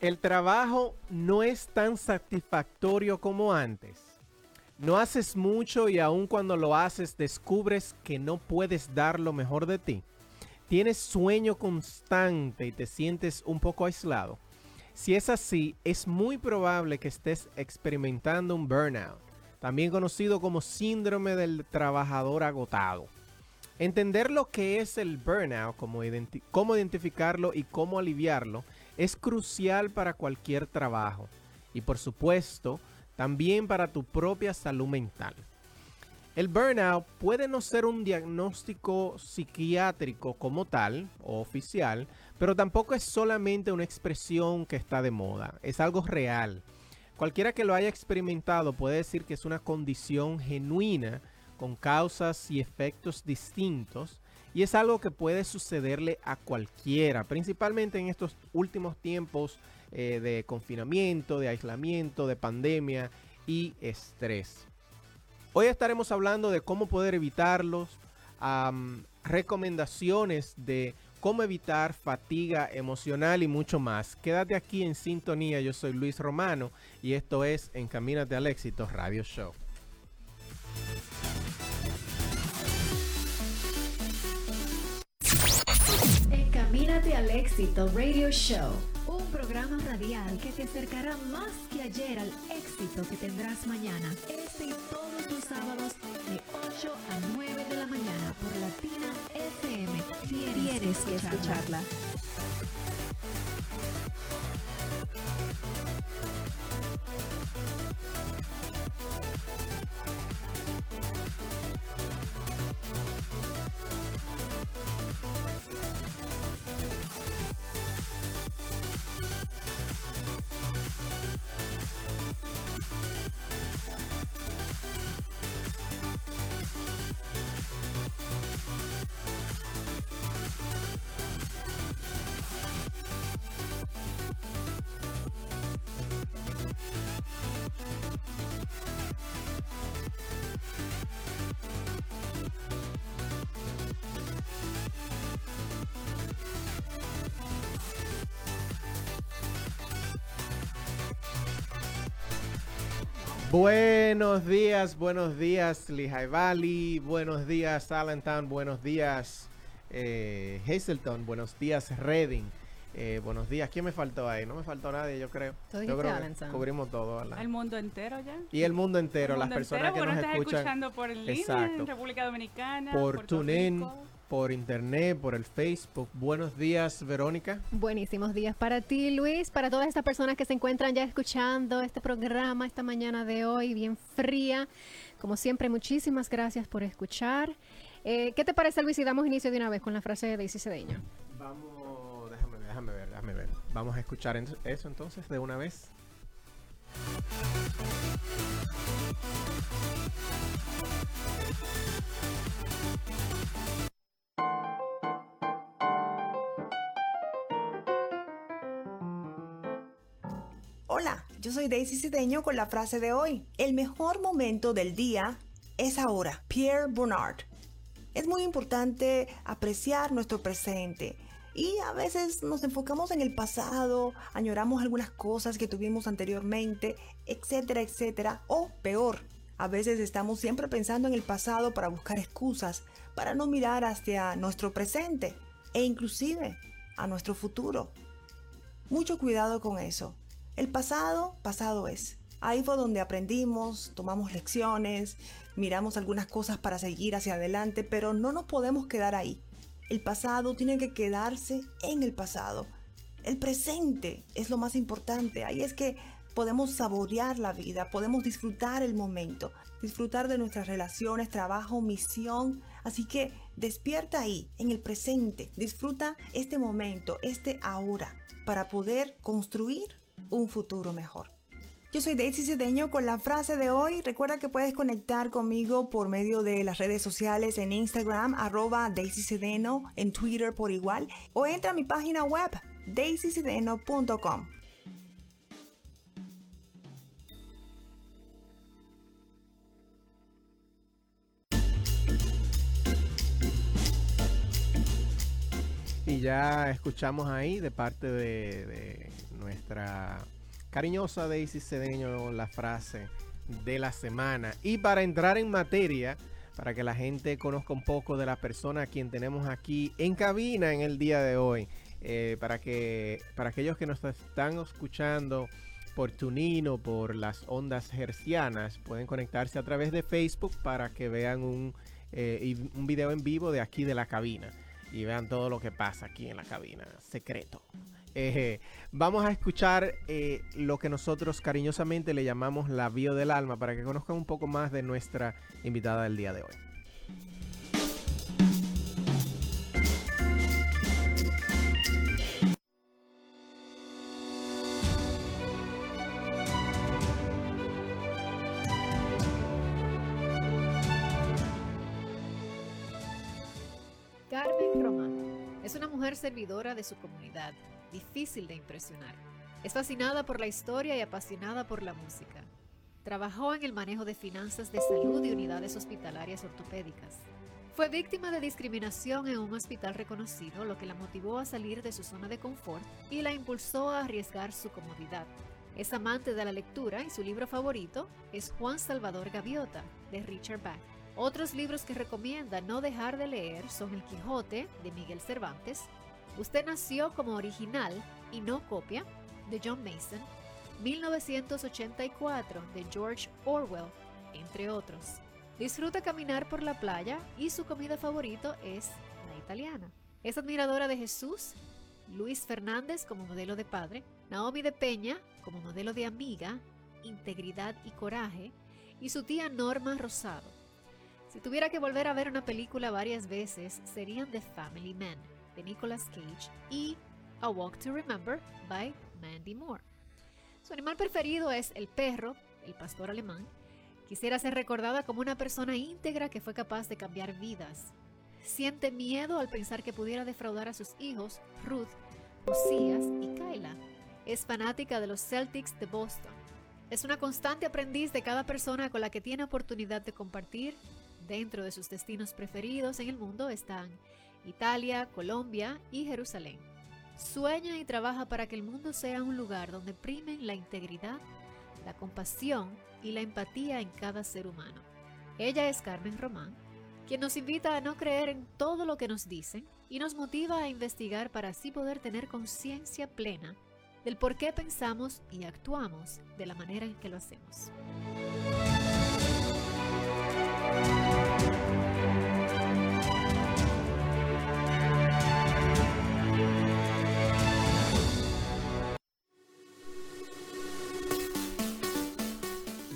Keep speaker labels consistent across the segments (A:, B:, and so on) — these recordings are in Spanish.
A: El trabajo no es tan satisfactorio como antes. No haces mucho y aun cuando lo haces descubres que no puedes dar lo mejor de ti. Tienes sueño constante y te sientes un poco aislado. Si es así, es muy probable que estés experimentando un burnout, también conocido como síndrome del trabajador agotado. Entender lo que es el burnout, cómo, cómo identificarlo y cómo aliviarlo es crucial para cualquier trabajo y por supuesto también para tu propia salud mental. El burnout puede no ser un diagnóstico psiquiátrico como tal o oficial, pero tampoco es solamente una expresión que está de moda, es algo real. Cualquiera que lo haya experimentado puede decir que es una condición genuina con causas y efectos distintos y es algo que puede sucederle a cualquiera, principalmente en estos últimos tiempos eh, de confinamiento, de aislamiento, de pandemia y estrés. Hoy estaremos hablando de cómo poder evitarlos, recomendaciones de cómo evitar fatiga emocional y mucho más. Quédate aquí en sintonía, yo soy Luis Romano y esto es Encamínate al éxito Radio Show.
B: Encamínate al éxito Radio Show, un programa radial que te acercará más que ayer al éxito que tendrás mañana. Este y todos los sábados de 8 a 9 de la mañana por Latina FM. Tienes, que escucharla.
A: Buenos días, buenos días Lehigh Valley, buenos días Allentown, buenos días eh, Hazelton, buenos días Reading, eh, buenos días. ¿Quién me faltó ahí? No me faltó nadie, yo creo. yo creo que cubrimos todo, ¿verdad?
C: El mundo entero ya.
A: Y el mundo entero, las personas que nos escuchan.
C: escuchando por el línea en República Dominicana,
A: por TuneIn por internet, por el Facebook. Buenos días, Verónica.
D: Buenísimos días para ti, Luis, para todas estas personas que se encuentran ya escuchando este programa esta mañana de hoy, bien fría. Como siempre, muchísimas gracias por escuchar. Eh, ¿Qué te parece, Luis, si damos inicio de una vez con la frase de Daisy Cedeño?
A: Vamos, déjame, déjame ver, déjame ver. Vamos a escuchar eso entonces de una vez.
E: Hola, yo soy Daisy Cideño con la frase de hoy. El mejor momento del día es ahora. Pierre Bernard. Es muy importante apreciar nuestro presente. Y a veces nos enfocamos en el pasado, añoramos algunas cosas que tuvimos anteriormente, etcétera, etcétera. O peor, a veces estamos siempre pensando en el pasado para buscar excusas, para no mirar hacia nuestro presente e inclusive a nuestro futuro. Mucho cuidado con eso. El pasado, pasado es. Ahí fue donde aprendimos, tomamos lecciones, miramos algunas cosas para seguir hacia adelante, pero no nos podemos quedar ahí. El pasado tiene que quedarse en el pasado. El presente es lo más importante. Ahí es que podemos saborear la vida, podemos disfrutar el momento, disfrutar de nuestras relaciones, trabajo, misión. Así que despierta ahí, en el presente. Disfruta este momento, este ahora, para poder construir un futuro mejor. Yo soy Daisy Cedeño con la frase de hoy. Recuerda que puedes conectar conmigo por medio de las redes sociales en Instagram, arroba Daisy Cedeno, en Twitter por igual, o entra a mi página web, daisycedeno.com.
A: Y ya escuchamos ahí de parte de nuestra cariñosa Daisy Cedeño la frase de la semana. Y para entrar en materia, para que la gente conozca un poco de la persona a quien tenemos aquí en cabina en el día de hoy, eh, para que para aquellos que nos están escuchando por Tunino, por las ondas hercianas, pueden conectarse a través de Facebook para que vean un, eh, un video en vivo de aquí de la cabina y vean todo lo que pasa aquí en la cabina, secreto. Eh, vamos a escuchar eh, lo que nosotros cariñosamente le llamamos la bio del alma para que conozcan un poco más de nuestra invitada del día de hoy.
D: Servidora de su comunidad difícil de impresionar. Es fascinada por la historia y apasionada por la música. Trabajó en el manejo de finanzas de salud y unidades hospitalarias ortopédicas. Fue víctima de discriminación en un hospital reconocido, lo que la motivó a salir de su zona de confort y la impulsó a arriesgar su comodidad. Es amante de la lectura y su libro favorito es Juan Salvador Gaviota, de Richard Bach. Otros libros que recomienda no dejar de leer son El Quijote, de Miguel Cervantes, Usted nació como original y no copia, de John Mason, 1984, de George Orwell, entre otros. Disfruta caminar por la playa y su comida favorito es la italiana. Es admiradora de Jesús, Luis Fernández como modelo de padre, Naomi de Peña como modelo de amiga, integridad y coraje, y su tía Norma Rosado. Si tuviera que volver a ver una película varias veces, serían The Family Man de Nicolas Cage y A Walk to Remember by Mandy Moore. Su animal preferido es el perro, el pastor alemán. Quisiera ser recordada como una persona íntegra que fue capaz de cambiar vidas. Siente miedo al pensar que pudiera defraudar a sus hijos, Ruth, Josías y Kyla. Es fanática de los Celtics de Boston. Es una constante aprendiz de cada persona con la que tiene oportunidad de compartir. Dentro de sus destinos preferidos en el mundo están Italia, Colombia y Jerusalén. Sueña y trabaja para que el mundo sea un lugar donde primen la integridad, la compasión y la empatía en cada ser humano. Ella es Carmen Román, quien nos invita a no creer en todo lo que nos dicen y nos motiva a investigar para así poder tener conciencia plena del por qué pensamos y actuamos de la manera en que lo hacemos.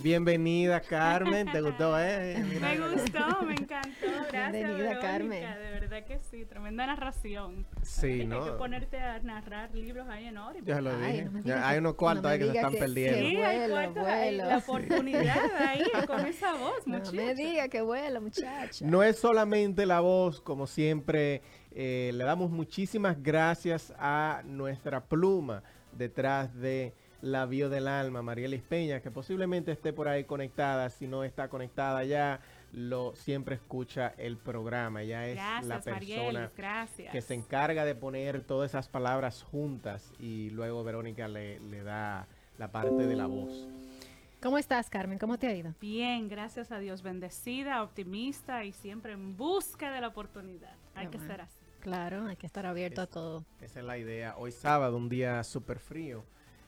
A: Bienvenida, Carmen. ¿Te gustó, eh?
C: me gustó, me encantó. Gracias.
F: Bienvenida, Carmen.
C: De verdad que sí, tremenda narración.
A: Sí, ¿no?
C: Hay que ponerte a narrar libros ahí en Ori.
A: Ya lo dije. hay unos cuantos ahí que se están perdiendo.
C: sí, hay cuartos ahí. La oportunidad ahí con esa voz, muchacha.
F: No me diga que vuela, muchacha.
A: No es solamente la voz, como siempre. Eh, le damos muchísimas gracias a nuestra pluma detrás de la bio del alma, María Peña, que posiblemente esté por ahí conectada, si no está conectada ya, lo siempre escucha el programa. Ella es la persona que se encarga de poner todas esas palabras juntas y luego Verónica le, le da la parte de la voz.
F: ¿Cómo estás, Carmen? ¿Cómo te ha ido?
C: Bien, gracias a Dios, bendecida, optimista y siempre en busca de la oportunidad. Hay que ser así.
F: Claro, hay que estar abierto a todo.
A: Esa es la idea. Hoy sábado, un día súper frío.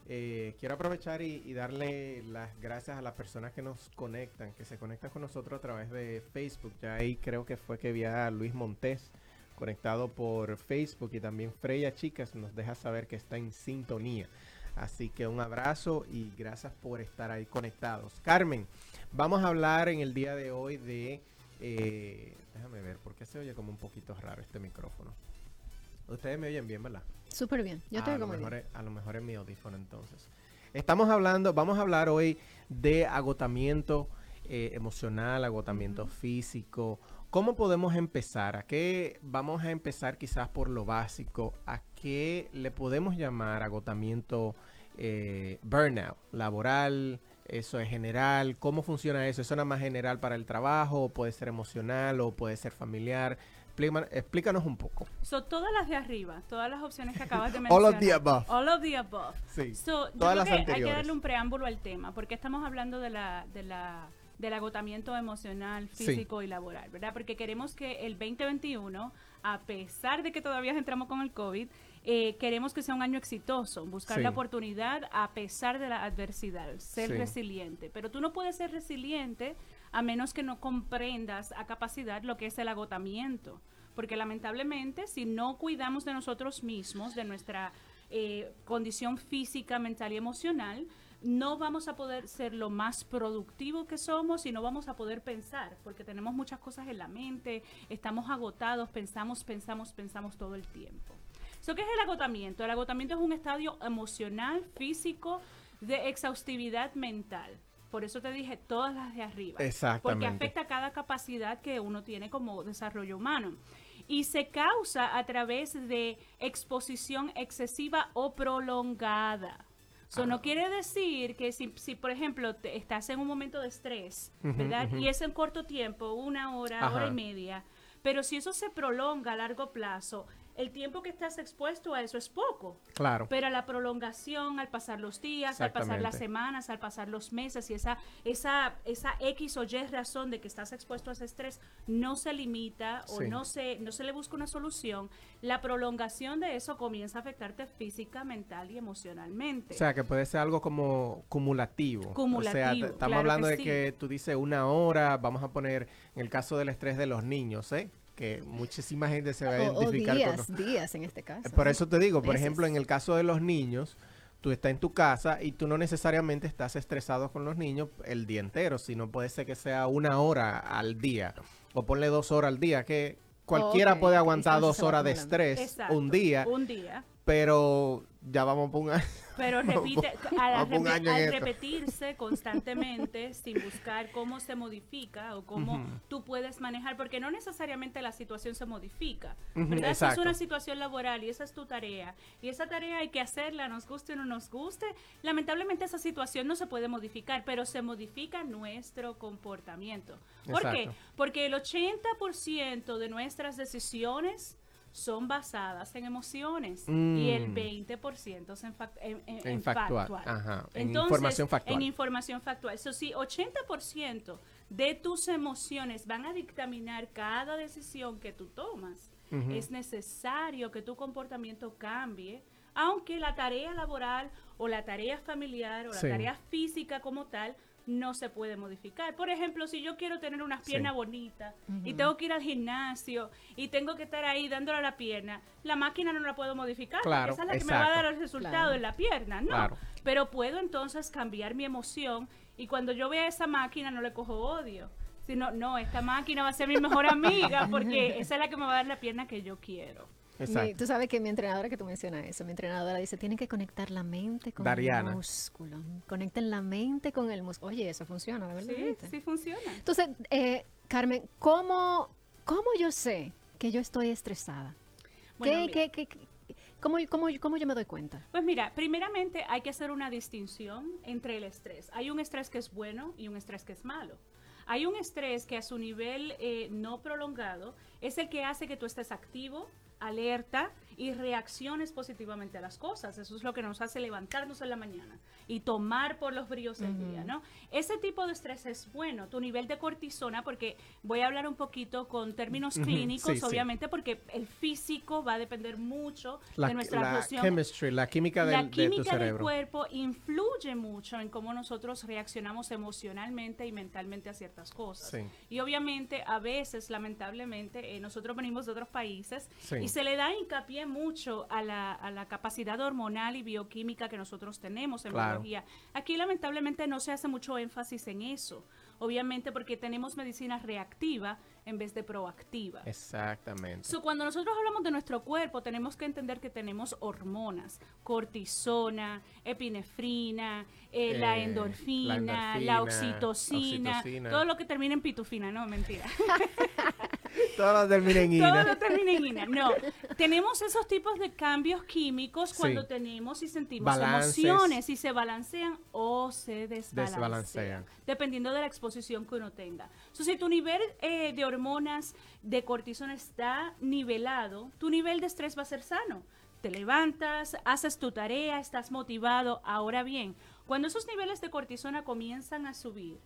A: Eh, quiero aprovechar y, darle las gracias a las personas que nos conectan, que se conectan con nosotros a través de Facebook. Ya ahí creo que fue que vi Luis Montés conectado por Facebook y también Freya Chicas nos deja saber que está en sintonía. Así que un abrazo y gracias por estar ahí conectados. Carmen, vamos a hablar en el día de hoy de... Eh, déjame ver, porque se oye como un poquito raro este micrófono. Ustedes me oyen bien, ¿verdad?
F: Súper bien. Yo te
A: oigo bien. a lo mejor es mi audífono entonces. Estamos hablando, vamos a hablar hoy de agotamiento eh, emocional, agotamiento físico. ¿Cómo podemos empezar? ¿A qué vamos a empezar quizás por lo básico? ¿A qué le podemos llamar agotamiento eh, burnout laboral? ¿Eso es general? ¿Cómo funciona eso? ¿Eso nada más general para el trabajo? ¿O puede ser emocional? ¿O puede ser familiar? Explícanos, explícanos un poco.
C: So, todas las de arriba, todas las opciones que acabas de
A: All
C: mencionar.
A: of the above.
C: All of the above.
A: Sí,
C: So, yo
A: todas
C: creo
A: las
C: que hay que
A: anteriores.
C: darle un preámbulo al tema, porque estamos hablando de la, de la, del agotamiento emocional,
A: Sí.
C: físico y laboral, ¿verdad? Porque queremos que el 2021, a pesar de que todavía entramos con el COVID, eh, queremos que sea un año exitoso, buscar
A: Sí.
C: la oportunidad a pesar de la adversidad, ser
A: Sí.
C: resiliente. Pero tú no puedes ser resiliente a menos que no comprendas a capacidad lo que es el agotamiento. Porque lamentablemente, si no cuidamos de nosotros mismos, de nuestra eh, condición física, mental y emocional, no vamos a poder ser lo más productivo que somos y no vamos a poder pensar, porque tenemos muchas cosas en la mente, estamos agotados, pensamos, pensamos, pensamos todo el tiempo. So, ¿Qué es el agotamiento? El agotamiento es un estadio emocional, físico, de exhaustividad mental. Por eso te dije todas las de arriba. Porque
A: Exactamente.
C: afecta cada capacidad que uno tiene como desarrollo humano. Y se causa a través de exposición excesiva o prolongada. Eso no quiere decir que si, si, por ejemplo, te- estás en un momento de estrés, ¿verdad? Y es en corto tiempo, una hora,
A: Ajá.
C: hora y media, pero si eso se prolonga a largo plazo, el tiempo que estás expuesto a eso es poco.
A: Claro.
C: Pero la prolongación, al pasar los días, al pasar las semanas, al pasar los meses y esa, esa, esa X o Y razón de que estás expuesto a ese estrés no se limita o
A: Sí.
C: no se, no se le busca una solución, la prolongación de eso comienza a afectarte física, mental y emocionalmente.
A: O sea, que puede ser algo como cumulativo. O sea,
C: Cumulativo,
A: estamos
C: claro
A: hablando
C: que
A: de
C: sí.
A: que tú dices una hora, vamos a poner en el caso del estrés de los niños, ¿eh? Que muchísima gente se va a
D: O, o
A: identificar con...
D: días, días en este caso.
A: Por eso te digo, por
D: Meses.
A: ejemplo, en el caso de los niños, tú estás en tu casa y tú no necesariamente estás estresado con los niños el día entero, sino puede ser que sea una hora al día o ponle dos horas al día, que cualquiera puede aguantar
D: entonces
A: dos horas de estrés
C: Exacto,
A: un día,
C: Un día.
A: Pero ya vamos por un año.
C: Pero repite, al, repe- repetirse constantemente sin buscar cómo se modifica o cómo
A: Ujú.
C: tú puedes manejar, porque no necesariamente la situación se modifica,
A: Ujú,
C: ¿verdad? Si es una situación laboral y esa es tu tarea, y esa tarea hay que hacerla, nos guste o no nos guste, lamentablemente esa situación no se puede modificar, pero se modifica nuestro comportamiento. ¿Por qué? Porque el 80% de nuestras decisiones son basadas en emociones y el
A: Mm.
C: 20% es en, fac- en- en-
A: En
C: en
A: factual,
C: factual.
A: ajá, en
C: Entonces,
A: información factual.
C: En información factual. Eso sí, 80% de tus emociones van a dictaminar cada decisión que tú tomas. Es necesario que tu comportamiento cambie, aunque la tarea laboral o la tarea familiar o la
A: Sí.
C: tarea física como tal no se puede modificar. Por ejemplo, si yo quiero tener unas
A: Sí.
C: piernas bonitas y tengo que ir al gimnasio y tengo que estar ahí dándole a la pierna, la máquina no la puedo modificar. porque
A: Claro,
C: esa es la que me va a dar el resultado
D: Claro.
C: en la pierna, ¿no?
A: Claro.
C: Pero puedo entonces cambiar mi emoción y cuando yo vea esa máquina no le cojo odio. Sino, no, esta máquina va a ser mi mejor amiga porque esa es la que me va a dar la pierna que yo quiero.
A: Exacto.
D: tú sabes que mi entrenadora, que tú mencionas eso, mi entrenadora dice, tienen que conectar la mente con
A: Dariana.
D: el músculo. Conecten la mente con el músculo. Oye, eso funciona, de verdad.
C: Sí, sí funciona.
D: Entonces, eh, Carmen, ¿cómo, ¿cómo yo sé que yo estoy estresada?
C: Bueno,
D: ¿Qué,
C: mira.
D: qué, qué- qué- cómo, cómo, cómo yo me doy cuenta?
C: Pues mira, primeramente hay que hacer una distinción entre el estrés. Hay un estrés que es bueno y un estrés que es malo. Hay un estrés que a su nivel eh, no prolongado es el que hace que tú estés activo, alerta y reacciones positivamente a las cosas. Eso es lo que nos hace levantarnos en la mañana y tomar por los bríos del día, ¿no? Ese tipo de estrés es bueno. Tu nivel de cortisona, porque voy a hablar un poquito con términos clínicos,
A: sí, sí.
C: obviamente, porque el físico va a depender mucho
A: La,
C: de nuestra
A: la chemistry, la química, del,
C: la
A: de tu
C: química del
A: cerebro.
C: cuerpo influye mucho en cómo nosotros reaccionamos emocionalmente y mentalmente a ciertas cosas.
A: Sí.
C: Y obviamente a veces, lamentablemente, eh, nosotros venimos de otros países
A: Sí.
C: y se le da hincapié mucho a la, a la capacidad hormonal y bioquímica que nosotros tenemos en
A: Claro.
C: biología. Aquí lamentablemente no se hace mucho énfasis en eso. Obviamente porque tenemos medicina reactiva en vez de proactiva.
A: Exactamente.
C: So, cuando nosotros hablamos de nuestro cuerpo, tenemos que entender que tenemos hormonas, cortisona, epinefrina, eh, la,
A: Eh,
C: endorfina,
A: la
C: la,
A: endorfina,
C: oxitocina,
A: oxitocina.
C: todo lo que termina en pitufina, no, mentira.
A: Todo termina en
C: Todo
A: ina.
C: lo termina en ina. No, tenemos esos tipos de cambios químicos
A: Sí.
C: cuando tenemos y sentimos
A: Balances.
C: emociones y se balancean o se desbalancean,
A: Desbalancean.
C: dependiendo de la exposición que uno tenga. Entonces, si tu nivel eh, de hormonas de cortisona está nivelado, tu nivel de estrés va a ser sano. Te levantas, haces tu tarea, estás motivado. Ahora bien, cuando esos niveles de cortisona comienzan a subir,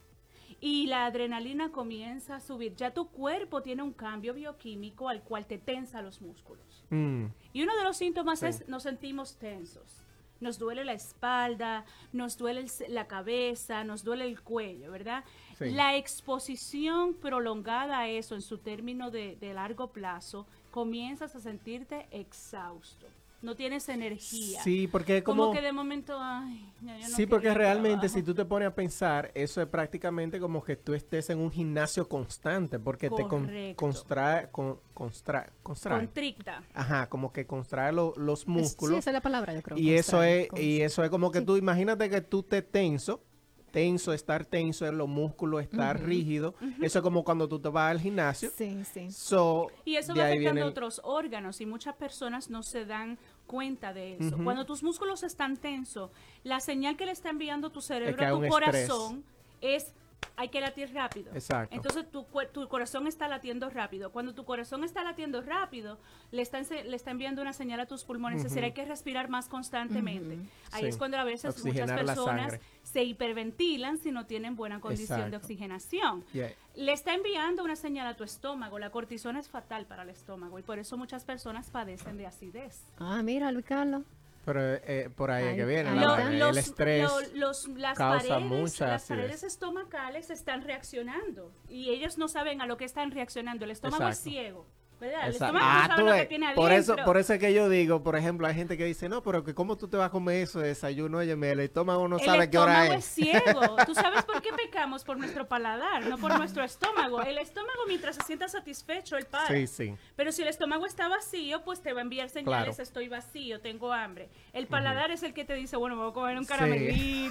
C: y la adrenalina comienza a subir, ya tu cuerpo tiene un cambio bioquímico al cual te tensa los músculos.
A: Mm,
C: Y uno de los síntomas
A: Sí.
C: es nos sentimos tensos. Nos duele la espalda, nos duele el la cabeza, nos duele el cuello, ¿verdad?
A: Sí.
C: La exposición prolongada a eso en su término de, de largo plazo, comienzas a sentirte exhausto. No tienes energía.
A: Sí, porque
C: como,
A: como...
C: que de momento, ay, ya yo no
A: sí, porque realmente si tú te pones a pensar, eso es prácticamente como que tú estés en un gimnasio constante, porque te con, constrae, con, constra- constrae.
C: Contricta.
A: Ajá, como que contrae lo- los
D: Sí,
A: músculos.
D: esa es la palabra, yo creo.
A: y eso es y eso es como que
D: Sí.
A: tú imagínate que tú te tenso tenso estar tenso en los músculos estar rígido eso es como cuando tú te vas al gimnasio
D: Sí, sí.
A: so
C: Y eso va
A: ahí
C: afectando
A: el-
C: otros órganos y muchas personas no se dan cuenta de eso. Cuando tus músculos están tensos, la señal que le está enviando tu cerebro
A: que
C: a tu
A: estrés.
C: corazón es hay que latir rápido.
A: Exacto.
C: Entonces tu, tu corazón está latiendo rápido. Cuando tu corazón está latiendo rápido, le está, le está enviando una señal a tus pulmones, es decir, hay que respirar más constantemente. Ahí
A: Sí.
C: es cuando a veces muchas
A: Oxigenar
C: personas se hiperventilan si no tienen buena condición de oxigenación.
A: Yeah.
C: Le está enviando una señal a tu estómago. La cortisona es fatal para el estómago y por eso muchas personas padecen de acidez.
D: Ah, mira, Luis Carlos.
A: Pero eh, por ahí es que viene la
C: los,
A: el estrés
C: lo- los- las
A: causa
C: paredes,
A: mucha
C: las paredes estomacales están reaccionando y ellos no saben a lo que están reaccionando. El estómago es ciego, El estómago
A: Ah, tú
C: que
A: por eso, por eso es que yo digo, por ejemplo, hay gente que dice, no, pero que cómo tú te vas a comer eso de desayuno, oye, el estómago no
C: el
A: sabe qué hora
C: estómago
A: es.
C: ciego. ¿Tú sabes por qué pecamos? Por nuestro paladar, no por nuestro estómago. El estómago, mientras se sienta satisfecho, él para.
A: Sí, sí.
C: Pero si el estómago está vacío, pues te va a enviar señales,
A: Claro.
C: estoy vacío, tengo hambre. El paladar es el que te dice, bueno, me voy a comer un
A: Sí.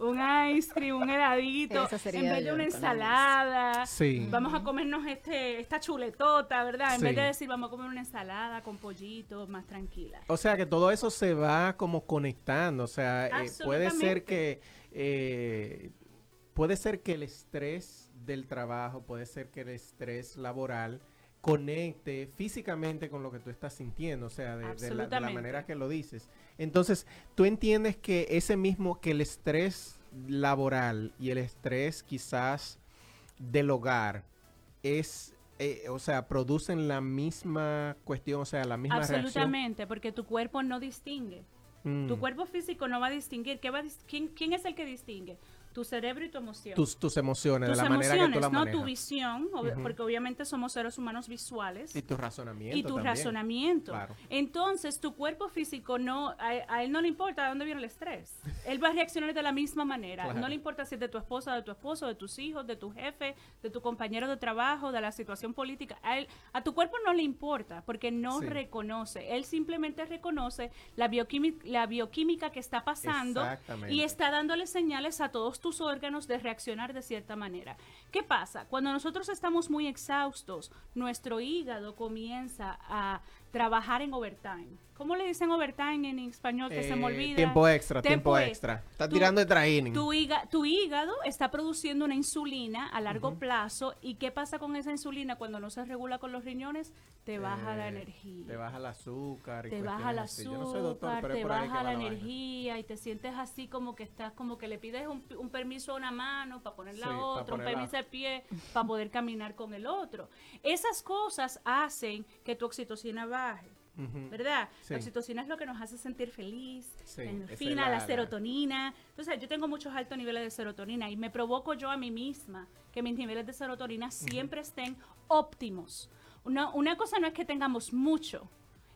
C: Un ice cream, un heladito, en vez de una ensalada.
A: Sí.
C: Vamos a comernos este esta chuletota, ¿verdad? En vez de decir, vamos a comer una ensalada con pollito, más tranquila.
A: O sea que todo eso se va como conectando. O sea, eh, puede ser que eh, puede ser que el estrés del trabajo, puede ser que el estrés laboral conecte físicamente con lo que tú estás sintiendo, o sea, de, de la, de la manera que lo dices. Entonces, tú entiendes que ese mismo, que el estrés laboral y el estrés quizás del hogar es, eh, o sea, producen la misma cuestión, o sea, la misma reacción.
C: Absolutamente, porque tu cuerpo no distingue.
A: Mm.
C: Tu cuerpo físico no va a distinguir. ¿Qué va a dis- quién, quién es el que distingue? Tu cerebro y tu emoción.
A: tus, tus emociones,
C: tus
A: de la manera que tú
C: emociones, no
A: manejas.
C: tu visión, ob- porque obviamente somos seres humanos visuales.
A: Y tu razonamiento
C: y tu
A: también.
C: razonamiento.
A: Claro.
C: Entonces, tu cuerpo físico no, a, a él no le importa de dónde viene el estrés. Él va a reaccionar de la misma manera.
A: Claro.
C: No le importa si es de tu esposa, de tu esposo, de tus hijos, de tu jefe, de tu compañero de trabajo, de la situación política. A, él- a tu cuerpo no le importa porque no
A: Sí.
C: reconoce. Él simplemente reconoce la, bioquímica, la bioquímica que está pasando y está dándole señales a todos tus órganos de reaccionar de cierta manera. ¿Qué pasa? Cuando nosotros estamos muy exhaustos, nuestro hígado comienza a trabajar en overtime. ¿Cómo le dicen overtime en español? Que se me
A: Eh,
C: olvida.
A: Tiempo extra, tiempo,
C: Tiempo
A: extra. Está
C: Tu-
A: tirando de training.
C: Tu, híga- tu hígado está produciendo una insulina a largo plazo. ¿Y qué pasa con esa insulina cuando no se regula con los riñones? Te baja la
A: Eh,
C: energía
A: Te baja el azúcar. y
C: te baja el
A: no doctor,
C: azúcar, te baja la energía y te sientes así como que estás, como que le pides un, un permiso a una mano para poner la
A: Sí,
C: otra, un permiso de pie para poder caminar con el otro. Esas cosas hacen que tu oxitocina baje. ¿Verdad?
A: Sí.
C: La oxitocina es lo que nos hace sentir feliz,
A: Sí,
C: la endorfina,
A: la-
C: la,
A: la-
C: serotonina. Entonces, yo tengo muchos altos niveles de serotonina y me provoco yo a mí misma que mis niveles de serotonina siempre estén óptimos. Una, una cosa no es que tengamos mucho,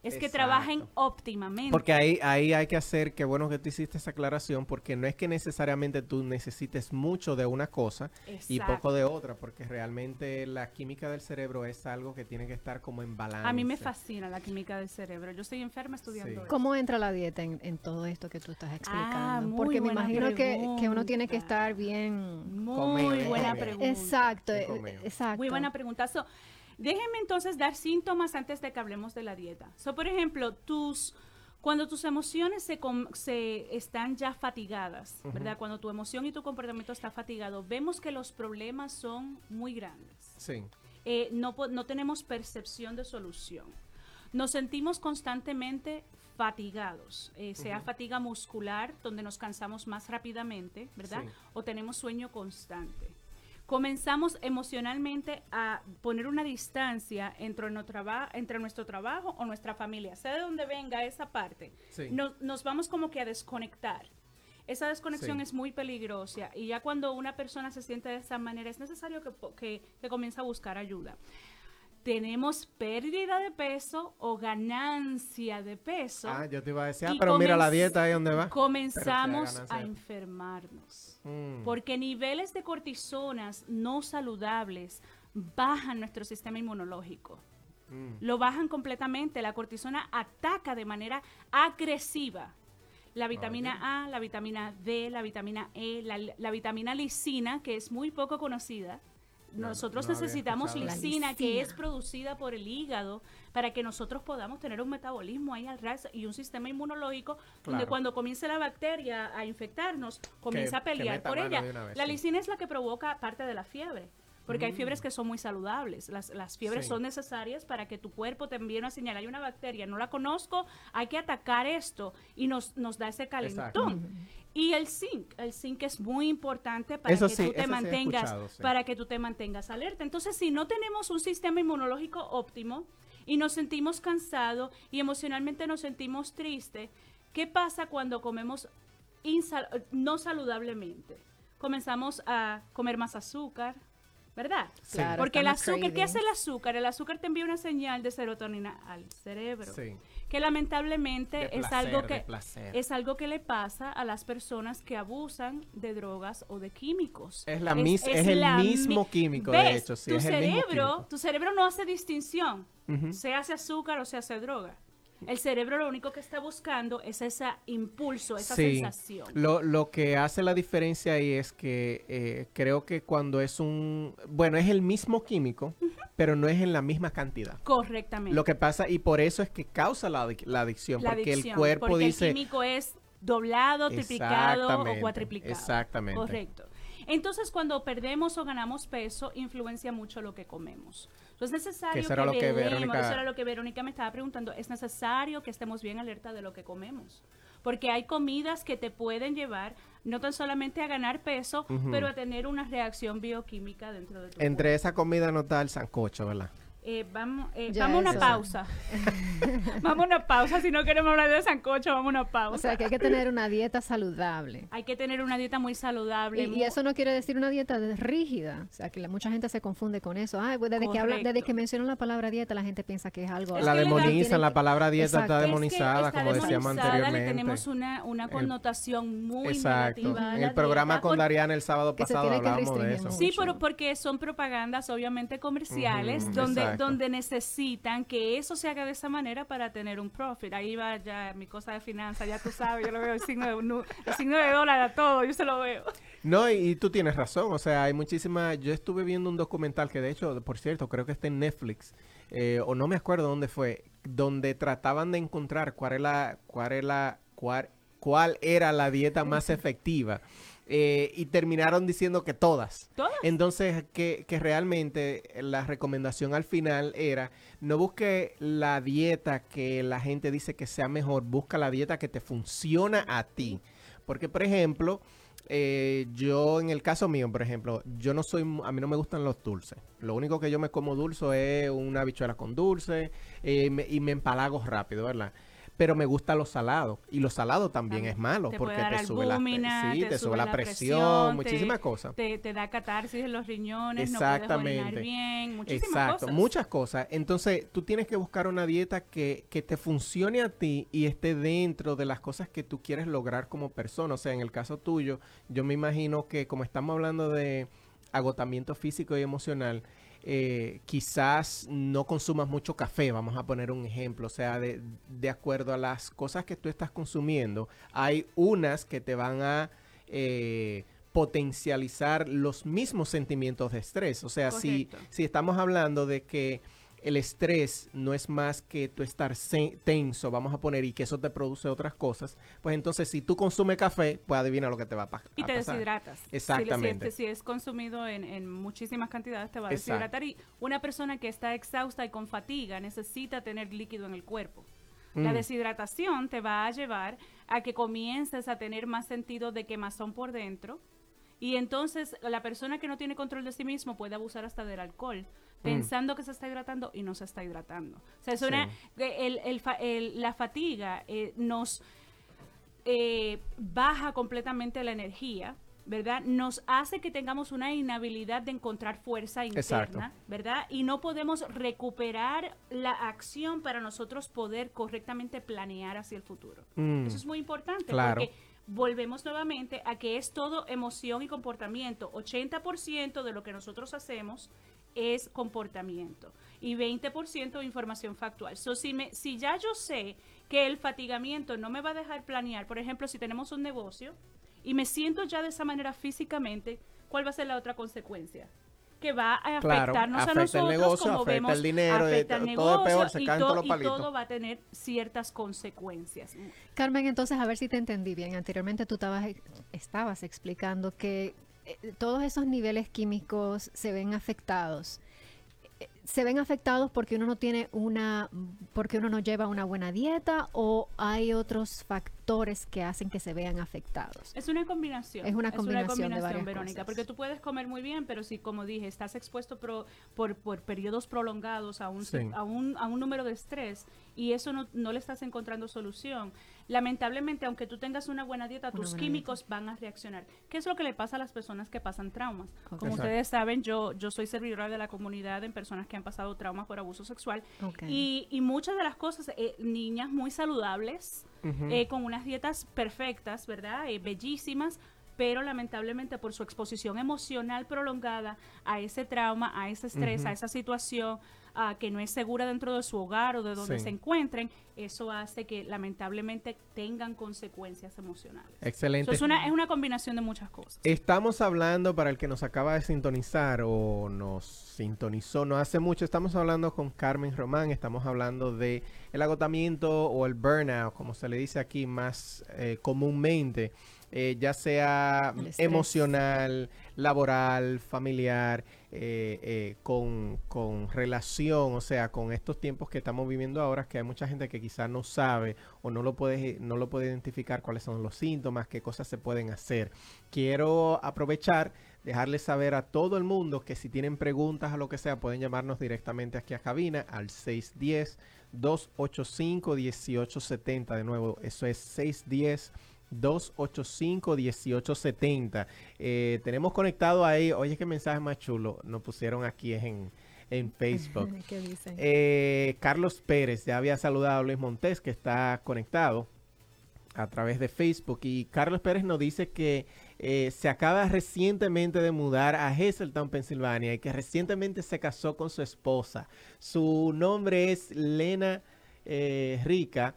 C: es que trabajen óptimamente.
A: Porque ahí, ahí hay que hacer, que bueno que tú hiciste esa aclaración, porque no es que necesariamente tú necesites mucho de una cosa y poco de otra, porque realmente la química del cerebro es algo que tiene que estar como en balance.
C: A mí me fascina la química del cerebro. Yo estoy enferma estudiando
A: Sí.
C: eso.
D: ¿Cómo entra la dieta en, en todo esto que tú estás explicando?
C: Ah, muy
D: Porque me imagino que, que uno tiene que estar bien...
C: Muy
A: Comer,
C: buena
A: comer.
C: pregunta.
D: Exacto,
A: ¿Qué
D: eh, exacto.
C: Muy buena pregunta. So, Déjenme entonces dar síntomas antes de que hablemos de la dieta. So, por ejemplo, tus cuando tus emociones se, com- se están ya fatigadas, ¿verdad? Cuando tu emoción y tu comportamiento está fatigado, vemos que los problemas son muy grandes.
A: Sí.
C: Eh, no, tenemos percepción de solución. Nos sentimos constantemente fatigados, eh, sea fatiga muscular, donde nos cansamos más rápidamente, ¿verdad?
A: Sí.
C: O tenemos sueño constante. Comenzamos emocionalmente a poner una distancia entre, nuestro trabajo o nuestra familia, sea de donde venga esa parte.
A: Sí.
C: No- nos vamos como que a desconectar. Esa desconexión
A: Sí.
C: es muy peligrosa y ya cuando una persona se siente de esa manera es necesario que, que, que comience a buscar ayuda. Tenemos pérdida de peso o ganancia de peso.
A: Ah, yo te iba a decir, ah, pero mira la dieta ahí donde va.
C: Comenzamos a enfermarnos.
A: Mm.
C: Porque niveles de cortisonas no saludables bajan nuestro sistema inmunológico.
A: Mm.
C: Lo bajan completamente. La cortisona ataca de manera agresiva la vitamina A, la vitamina D, la vitamina E, la, la vitamina lisina, que es muy poco conocida.
A: No,
C: Nosotros
A: no
C: necesitamos lisina, que es producida por el hígado, para que nosotros podamos tener un metabolismo ahí al ras y un sistema inmunológico donde cuando comience la bacteria a infectarnos, comienza a pelear por ella.
A: vez,
C: la
A: sí.
C: lisina es la que provoca parte de la fiebre. Porque hay fiebres que son muy saludables. Las, las fiebres
A: Sí.
C: son necesarias para que tu cuerpo te envíe una señal. Hay una bacteria, no la conozco, hay que atacar esto y nos, nos da ese calentón. Y el zinc, el zinc es muy importante para
A: Eso
C: que
A: sí,
C: tú te mantengas,
A: sí.
C: para que tú te mantengas alerta. Entonces, si no tenemos un sistema inmunológico óptimo y nos sentimos cansados y emocionalmente nos sentimos tristes, ¿qué pasa cuando comemos no saludablemente? Comenzamos a comer más azúcar, ¿verdad?
A: Sí.
D: Claro,
C: Porque el azúcar, ¿qué hace el
D: craving.
C: azúcar? El azúcar te envía una señal de serotonina al cerebro.
A: Sí.
C: Que lamentablemente
A: De
C: es
A: placer,
C: algo que es algo que le pasa a las personas que abusan de drogas o de químicos.
A: Es la mis- es el
C: la
A: mismo
C: mi-
A: químico, de hecho, sí,
C: tu
A: es el mismo
C: cerebro, tu cerebro no hace distinción. Se hace azúcar o se hace droga. El cerebro lo único que está buscando es ese impulso, esa
A: Sí.
C: sensación.
A: Lo, lo que hace la diferencia ahí es que eh, creo que cuando es un... Bueno, es el mismo químico, pero no es en la misma cantidad.
C: Correctamente.
A: Lo que pasa, y por eso es que causa la, adic- la adicción,
C: La
A: porque
C: adicción,
A: el cuerpo
C: porque
A: dice...
C: el químico es doblado, triplicado o cuatriplicado.
A: exactamente.
C: Correcto. Entonces, cuando perdemos o ganamos peso, influencia mucho lo que comemos. Entonces, es necesario
A: Que eso era lo que Verónica-
C: eso era lo que Verónica me estaba preguntando, es necesario que estemos bien alerta de lo que comemos. Porque hay comidas que te pueden llevar no tan solamente a ganar peso,
A: Ujú.
C: pero a tener una reacción bioquímica dentro de tu
A: Entre
C: cuerpo.
A: esa comida no está el sancocho, ¿verdad?
C: Eh, vamos, eh, vamos a una pausa. vamos a una pausa. Si no queremos hablar de sancocho, vamos a una pausa.
D: O sea que hay que tener una dieta saludable.
C: Hay que tener una dieta muy saludable.
D: Y, eso no quiere decir una dieta rígida. O sea, que la- mucha gente se confunde con eso. Ay, pues desde que habla, desde que mencionan la palabra dieta, la gente piensa que es algo.
C: Es
A: la demonizan, la palabra dieta
D: Exacto.
A: está
D: Es que
A: demonizada,
C: está
A: como decíamos anteriormente.
C: Le tenemos una, una
A: El-
C: connotación muy
A: Exacto.
C: negativa. a
A: En el programa con Dariana el sábado pasado hablábamos de eso.
C: Sí, pero porque son propagandas obviamente comerciales donde,
A: exacto.
C: Donde necesitan que eso se haga de esa manera para tener un profit. Ahí va ya mi cosa de finanzas, ya tú sabes, yo lo veo el signo de, el signo de dólar a todo, yo se lo veo.
A: No, y, y tú tienes razón, o sea, hay muchísimas... Yo estuve viendo un documental que de hecho, por cierto, creo que está en Netflix, eh, o no me acuerdo dónde fue, donde trataban de encontrar cuál era. Cuál era cuál, cuál era la dieta más efectiva. Eh, y terminaron diciendo que todas.
C: Todas.
A: Entonces, que, que realmente la recomendación al final era, no busque la dieta que la gente dice que sea mejor, busca la dieta que te funciona a ti. Porque, por ejemplo, eh, yo en el caso mío, por ejemplo, yo no soy, a mí no me gustan los dulces. Lo único que yo me como dulce es una habichuela con dulce eh, me- y me empalago rápido, ¿verdad? Pero me gusta lo salado. Y lo salado también
C: También
A: es malo
C: te
A: porque te sube la, sí, te sube la presión, muchísimas cosas.
C: Te, te da catarsis en los riñones, no puedes
A: Exactamente.
C: bien, muchísimas
A: Exacto,
C: cosas.
A: muchas cosas. Entonces, tú tienes que buscar una dieta que, que te funcione a ti y esté dentro de las cosas que tú quieres lograr como persona. O sea, en el caso tuyo, yo me imagino que como estamos hablando de agotamiento físico y emocional, eh, quizás no consumas mucho café, vamos a poner un ejemplo. O sea, de, de acuerdo a las cosas que tú estás consumiendo, hay unas que te van a... eh, potencializar los mismos sentimientos de estrés. O sea, si, si estamos hablando de que el estrés no es más que tú estar tenso, vamos a poner, y que eso te produce otras cosas, pues entonces si tú consumes café, pues adivina lo que te va a, pa-
C: Y
A: a
C: te
A: pasar.
C: deshidratas. Si le-
A: Exactamente.
C: Si, si es consumido en, en muchísimas cantidades, te va a
A: Exacto.
C: deshidratar. Y una persona que está exhausta y con fatiga necesita tener líquido en el cuerpo. La
A: Mm.
C: deshidratación te va a llevar a que comiences a tener más sentido de quemazón por dentro. Y entonces la persona que no tiene control de sí mismo puede abusar hasta del alcohol, pensando que se está hidratando y no se está hidratando. O sea, es
A: Sí.
C: una, que el- el fa- el- la fatiga eh, nos eh, baja completamente la energía, ¿verdad? Nos hace que tengamos una inhabilidad de encontrar fuerza interna,
A: Exacto.
C: ¿verdad? Y no podemos recuperar la acción para nosotros poder correctamente planear hacia el futuro.
A: Mm.
C: Eso es muy importante
A: Claro.
C: porque volvemos nuevamente a que es todo emoción y comportamiento. 80% de lo que nosotros hacemos es comportamiento y 20% información factual. So, si, me, si ya yo sé que el fatigamiento no me va a dejar planear, por ejemplo, si tenemos un negocio y me siento ya de esa manera físicamente, ¿cuál va a ser la otra consecuencia? Que va a
A: Claro,
C: afectarnos
A: afecta
C: a
A: el
C: nosotros
A: negocio,
C: como
A: afecta
C: vemos,
A: el dinero, eh,
C: afecta el
A: todo es peor,
C: negocio
A: se
C: y,
A: caen
C: to-
A: todos los
C: y
A: palitos.
C: todo va a tener ciertas consecuencias.
D: Carmen, entonces, a ver si te entendí bien. Anteriormente tú estabas, estabas explicando que eh, todos esos niveles químicos se ven afectados. ¿Se ven afectados porque uno no tiene una, porque uno no lleva una buena dieta o hay otros factores que hacen que se vean afectados?
C: Es una combinación.
D: Es una combinación de varias
C: Verónica,
D: cosas.
C: porque tú puedes comer muy bien, pero si, como dije, estás expuesto pro- por, por periodos prolongados a un,
A: Sí.
C: a, un, a un número de estrés y eso no, no le estás encontrando solución, lamentablemente, aunque tú tengas una buena dieta,
D: Una
C: tus
D: buena
C: químicos van a reaccionar. ¿Qué es lo que le pasa a las personas que pasan traumas? Como
A: Exacto.
C: ustedes saben, yo, yo soy servidora de la comunidad en personas que han pasado traumas por abuso sexual. Y, y muchas de las cosas, eh, niñas muy saludables, eh, con unas dietas perfectas, ¿verdad? Eh, bellísimas, pero lamentablemente por su exposición emocional prolongada a ese trauma, a ese estrés, a esa situación ah, que no es segura dentro de su hogar o de donde
A: Sí.
C: se encuentren, eso hace que lamentablemente tengan consecuencias emocionales.
A: Excelente.
C: So, es, una, es una combinación de muchas cosas.
A: Estamos hablando, para el que nos acaba de sintonizar o nos sintonizó no hace mucho, estamos hablando con Carmen Román, estamos hablando de el agotamiento o el burnout, como se le dice aquí más eh, comúnmente, eh, ya sea emocional, laboral, familiar, eh, eh, con, con relación, o sea, con estos tiempos que estamos viviendo ahora, que hay mucha gente que quizás no sabe o no lo puede, no lo puede identificar cuáles son los síntomas, qué cosas se pueden hacer. Quiero aprovechar, dejarles saber a todo el mundo que si tienen preguntas o lo que sea, pueden llamarnos directamente aquí a cabina al 610 285 1870. De nuevo, eso es 610 285-1870. Eh, tenemos conectado ahí, oye, qué mensaje más chulo nos pusieron aquí en, en Facebook.
D: ¿Qué dicen?
A: Eh, Carlos Pérez, ya había saludado a Luis Montés, que está conectado a través de Facebook. Y Carlos Pérez nos dice que eh, se acaba recientemente de mudar a Hazeltown, Pensilvania, y que recientemente se casó con su esposa. Su nombre es Lena eh, Rica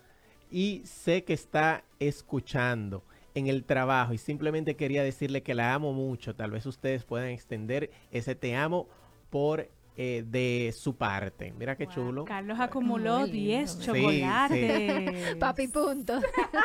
A: y sé que está escuchando en el trabajo y simplemente quería decirle que la amo mucho. Tal vez ustedes puedan extender ese te amo por eh, de su parte. Mira qué
C: Wow,
A: chulo.
C: Carlos acumuló
D: Muy lindo,
C: 10
D: sí,
C: chocolates.
D: Papi, punto.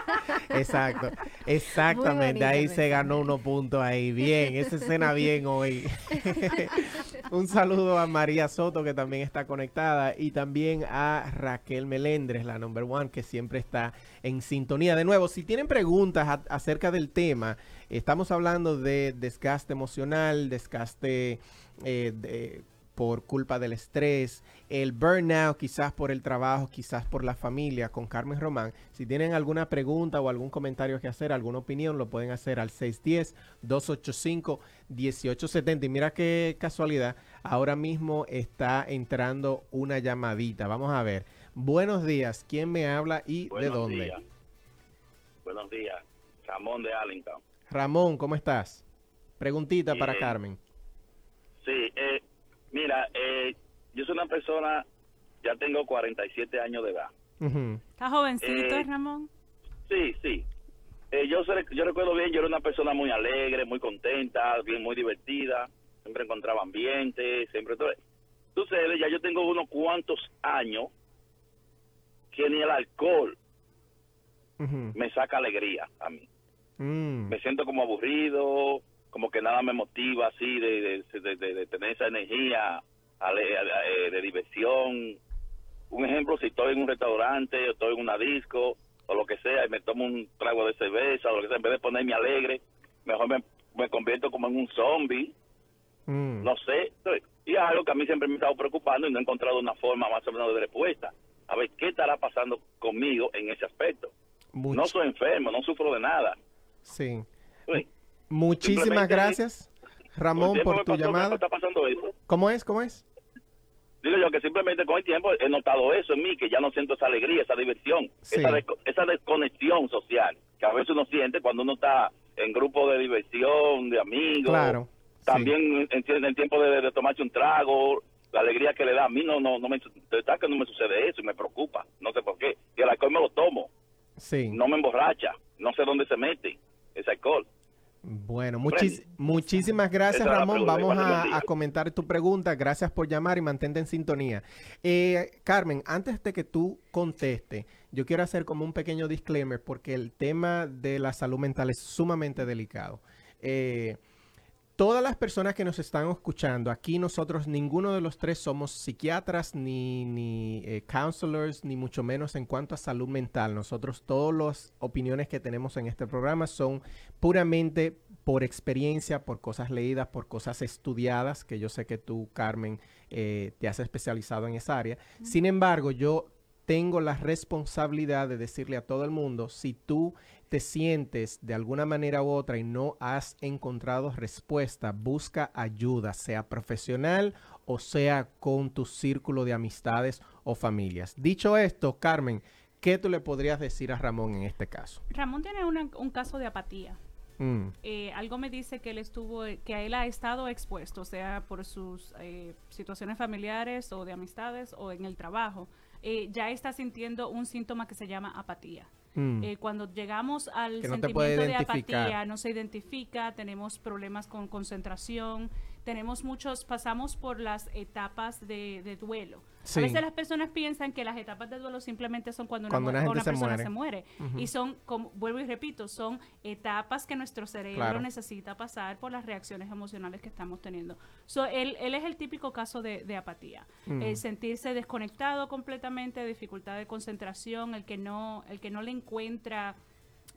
A: Exacto, exactamente. Ahí se ganó unos puntos ahí. Bien, esa escena bien hoy. Un saludo a María Soto que también está conectada y también a Raquel Melendres, la number one, que siempre está en sintonía. De nuevo, si tienen preguntas a- acerca del tema, estamos hablando de desgaste emocional, desgaste eh, de- por culpa del estrés, el burnout, quizás por el trabajo, quizás por la familia, con Carmen Román. Si tienen alguna pregunta o algún comentario que hacer, alguna opinión, lo pueden hacer al 610-285-1870. Y mira qué casualidad, ahora mismo está entrando una llamadita. Vamos a ver. Buenos días, ¿quién me habla y de dónde?
G: días. Buenos días. Ramón de Arlington.
A: Ramón, ¿cómo estás? Preguntita para. Carmen.
G: Sí, eh, mira, eh, yo soy una persona, ya tengo 47 años de edad.
A: Ujú.
C: ¿Está jovencito,
G: Eh,
C: Ramón?
G: Sí, sí. eh, yo, yo recuerdo bien, yo era una persona muy alegre, muy contenta, bien, muy divertida, siempre encontraba ambiente, siempre todo. Sucede, ya yo tengo unos cuantos años que ni el alcohol me saca alegría a mí.
A: Mm.
G: Me siento como aburrido, como que nada me motiva así de, de, de- tener esa energía eh, de diversión. Un ejemplo, si estoy en un restaurante o estoy en una disco o lo que sea y me tomo un trago de cerveza o lo que sea, en vez de ponerme alegre, mejor me, me convierto como en un zombie,
A: Mm.
G: no sé. Y es algo que a mí siempre me ha estado preocupando y no he encontrado una forma más o menos de respuesta. A ver, ¿qué estará pasando conmigo en ese aspecto? No soy enfermo, no sufro de nada.
A: sí.
G: Sí.
A: Muchísimas gracias, Ramón, por tu llamada.
G: está pasando eso.
A: ¿Cómo es? ¿Cómo es?
G: Digo yo que simplemente con el tiempo he notado eso en mí, que ya no siento esa alegría, esa diversión,
A: Sí.
G: esa, desco- esa desconexión social que a veces uno siente cuando uno está en grupo de diversión, de amigos.
A: Claro. sí.
G: También en, en el tiempo de, de tomarse un trago, la alegría que le da a mí no no no me que no me sucede eso y me preocupa, no sé por qué. Y el alcohol me lo tomo,
A: Sí.
G: no me emborracha, no sé dónde se mete ese alcohol.
A: Bueno, muchis- muchísimas gracias,
G: Esa
A: Ramón. Vamos a comentar tu pregunta. Gracias por llamar y mantente en sintonía. Eh, Carmen, antes de que tú conteste, yo quiero hacer como un pequeño disclaimer porque el tema de la salud mental es sumamente delicado. Eh, todas las personas que nos están escuchando, aquí nosotros, ninguno de los tres somos psiquiatras, ni, ni eh, counselors, ni mucho menos en cuanto a salud mental. Nosotros, todas las opiniones que tenemos en este programa son puramente por experiencia, por cosas leídas, por cosas estudiadas, que yo sé que tú, Carmen, eh, te has especializado en esa área. Sin embargo, yo tengo la responsabilidad de decirle a todo el mundo, si tú te sientes de alguna manera u otra y no has encontrado respuesta, busca ayuda, sea profesional o sea con tu círculo de amistades o familias. Dicho esto, Carmen, ¿qué tú le podrías decir a Ramón en este caso?
C: Ramón tiene una- un caso de apatía.
A: Mm,
C: Eh, algo me dice que él estuvo, que él ha estado expuesto, sea por sus eh, situaciones familiares o de amistades o en el trabajo. Eh, ya está sintiendo un síntoma que se llama apatía.
A: mm.
C: Eh, cuando llegamos al
A: Que no
C: sentimiento de apatía, no se identifica, tenemos problemas con concentración, tenemos muchos, pasamos por las etapas de, de duelo.
A: Sí.
C: A veces las personas piensan que las etapas de duelo simplemente son cuando una,
A: Cuando
C: mu-
A: una gente
C: una
A: se
C: persona
A: muere.
C: se muere. Y son, como vuelvo y repito, son etapas que nuestro cerebro
A: Claro.
C: necesita pasar por las reacciones emocionales que estamos teniendo. So, él, él es el típico caso de, de apatía.
A: Mm.
C: El sentirse desconectado completamente, dificultad de concentración, el que no, el que no le encuentra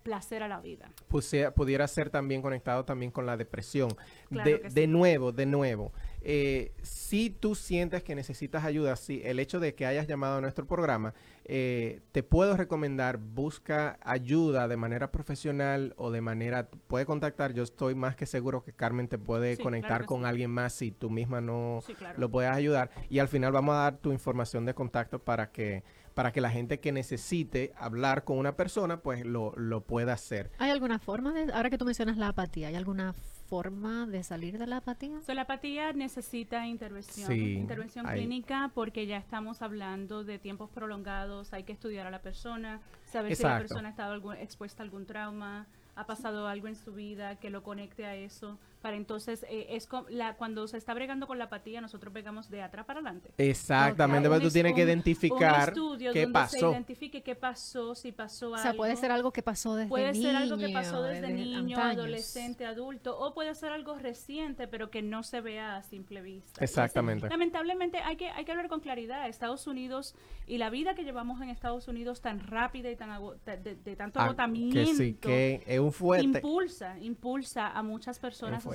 C: placer a la vida.
A: Puse- pudiera ser también conectado también con la depresión.
C: Claro
A: de, de
C: sí.
A: nuevo, de nuevo, eh, si tú sientes que necesitas ayuda, si el hecho de que hayas llamado a nuestro programa, eh, te puedo recomendar, busca ayuda de manera profesional o de manera, puede contactar, yo estoy más que seguro que Carmen te puede
C: Sí,
A: conectar
C: claro
A: con
C: sí.
A: alguien más si tú misma no
C: Sí, claro.
A: lo puedes ayudar. Y al final vamos a dar tu información de contacto para que para que la gente que necesite hablar con una persona, pues lo, lo pueda hacer.
D: ¿Hay alguna forma de, ahora que tú mencionas la apatía, ¿hay alguna forma de salir de la apatía?
C: So, la apatía necesita intervención,
A: Sí,
C: intervención
A: hay-
C: clínica, porque ya estamos hablando de tiempos prolongados, hay que estudiar a la persona, saber si la persona ha estado algún- expuesta a algún trauma, ha pasado algo en su vida que lo conecte a eso, para entonces, eh, es co- la, cuando se está bregando con la apatía, nosotros pregamos de atrás para adelante.
A: Exactamente, pero tú
C: es-
A: tienes que identificar
C: un
A: qué
C: donde se
A: pasó.
C: identifique qué pasó, si pasó
D: O sea, puede
C: algo.
D: ser algo que pasó desde
C: Puede
D: niño.
C: ser algo que pasó desde
D: desde
C: niño,
D: antaños.
C: adolescente, adulto, o puede ser algo reciente, pero que no se vea a simple vista.
A: Exactamente.
C: ese- lamentablemente hay que, hay que hablar con claridad. Estados Unidos y la vida que llevamos en Estados Unidos tan rápida y tan de, tanto
A: Ah,
C: agotamiento.
A: que sí, que es un fuerte.
C: Impulsa, impulsa a muchas personas a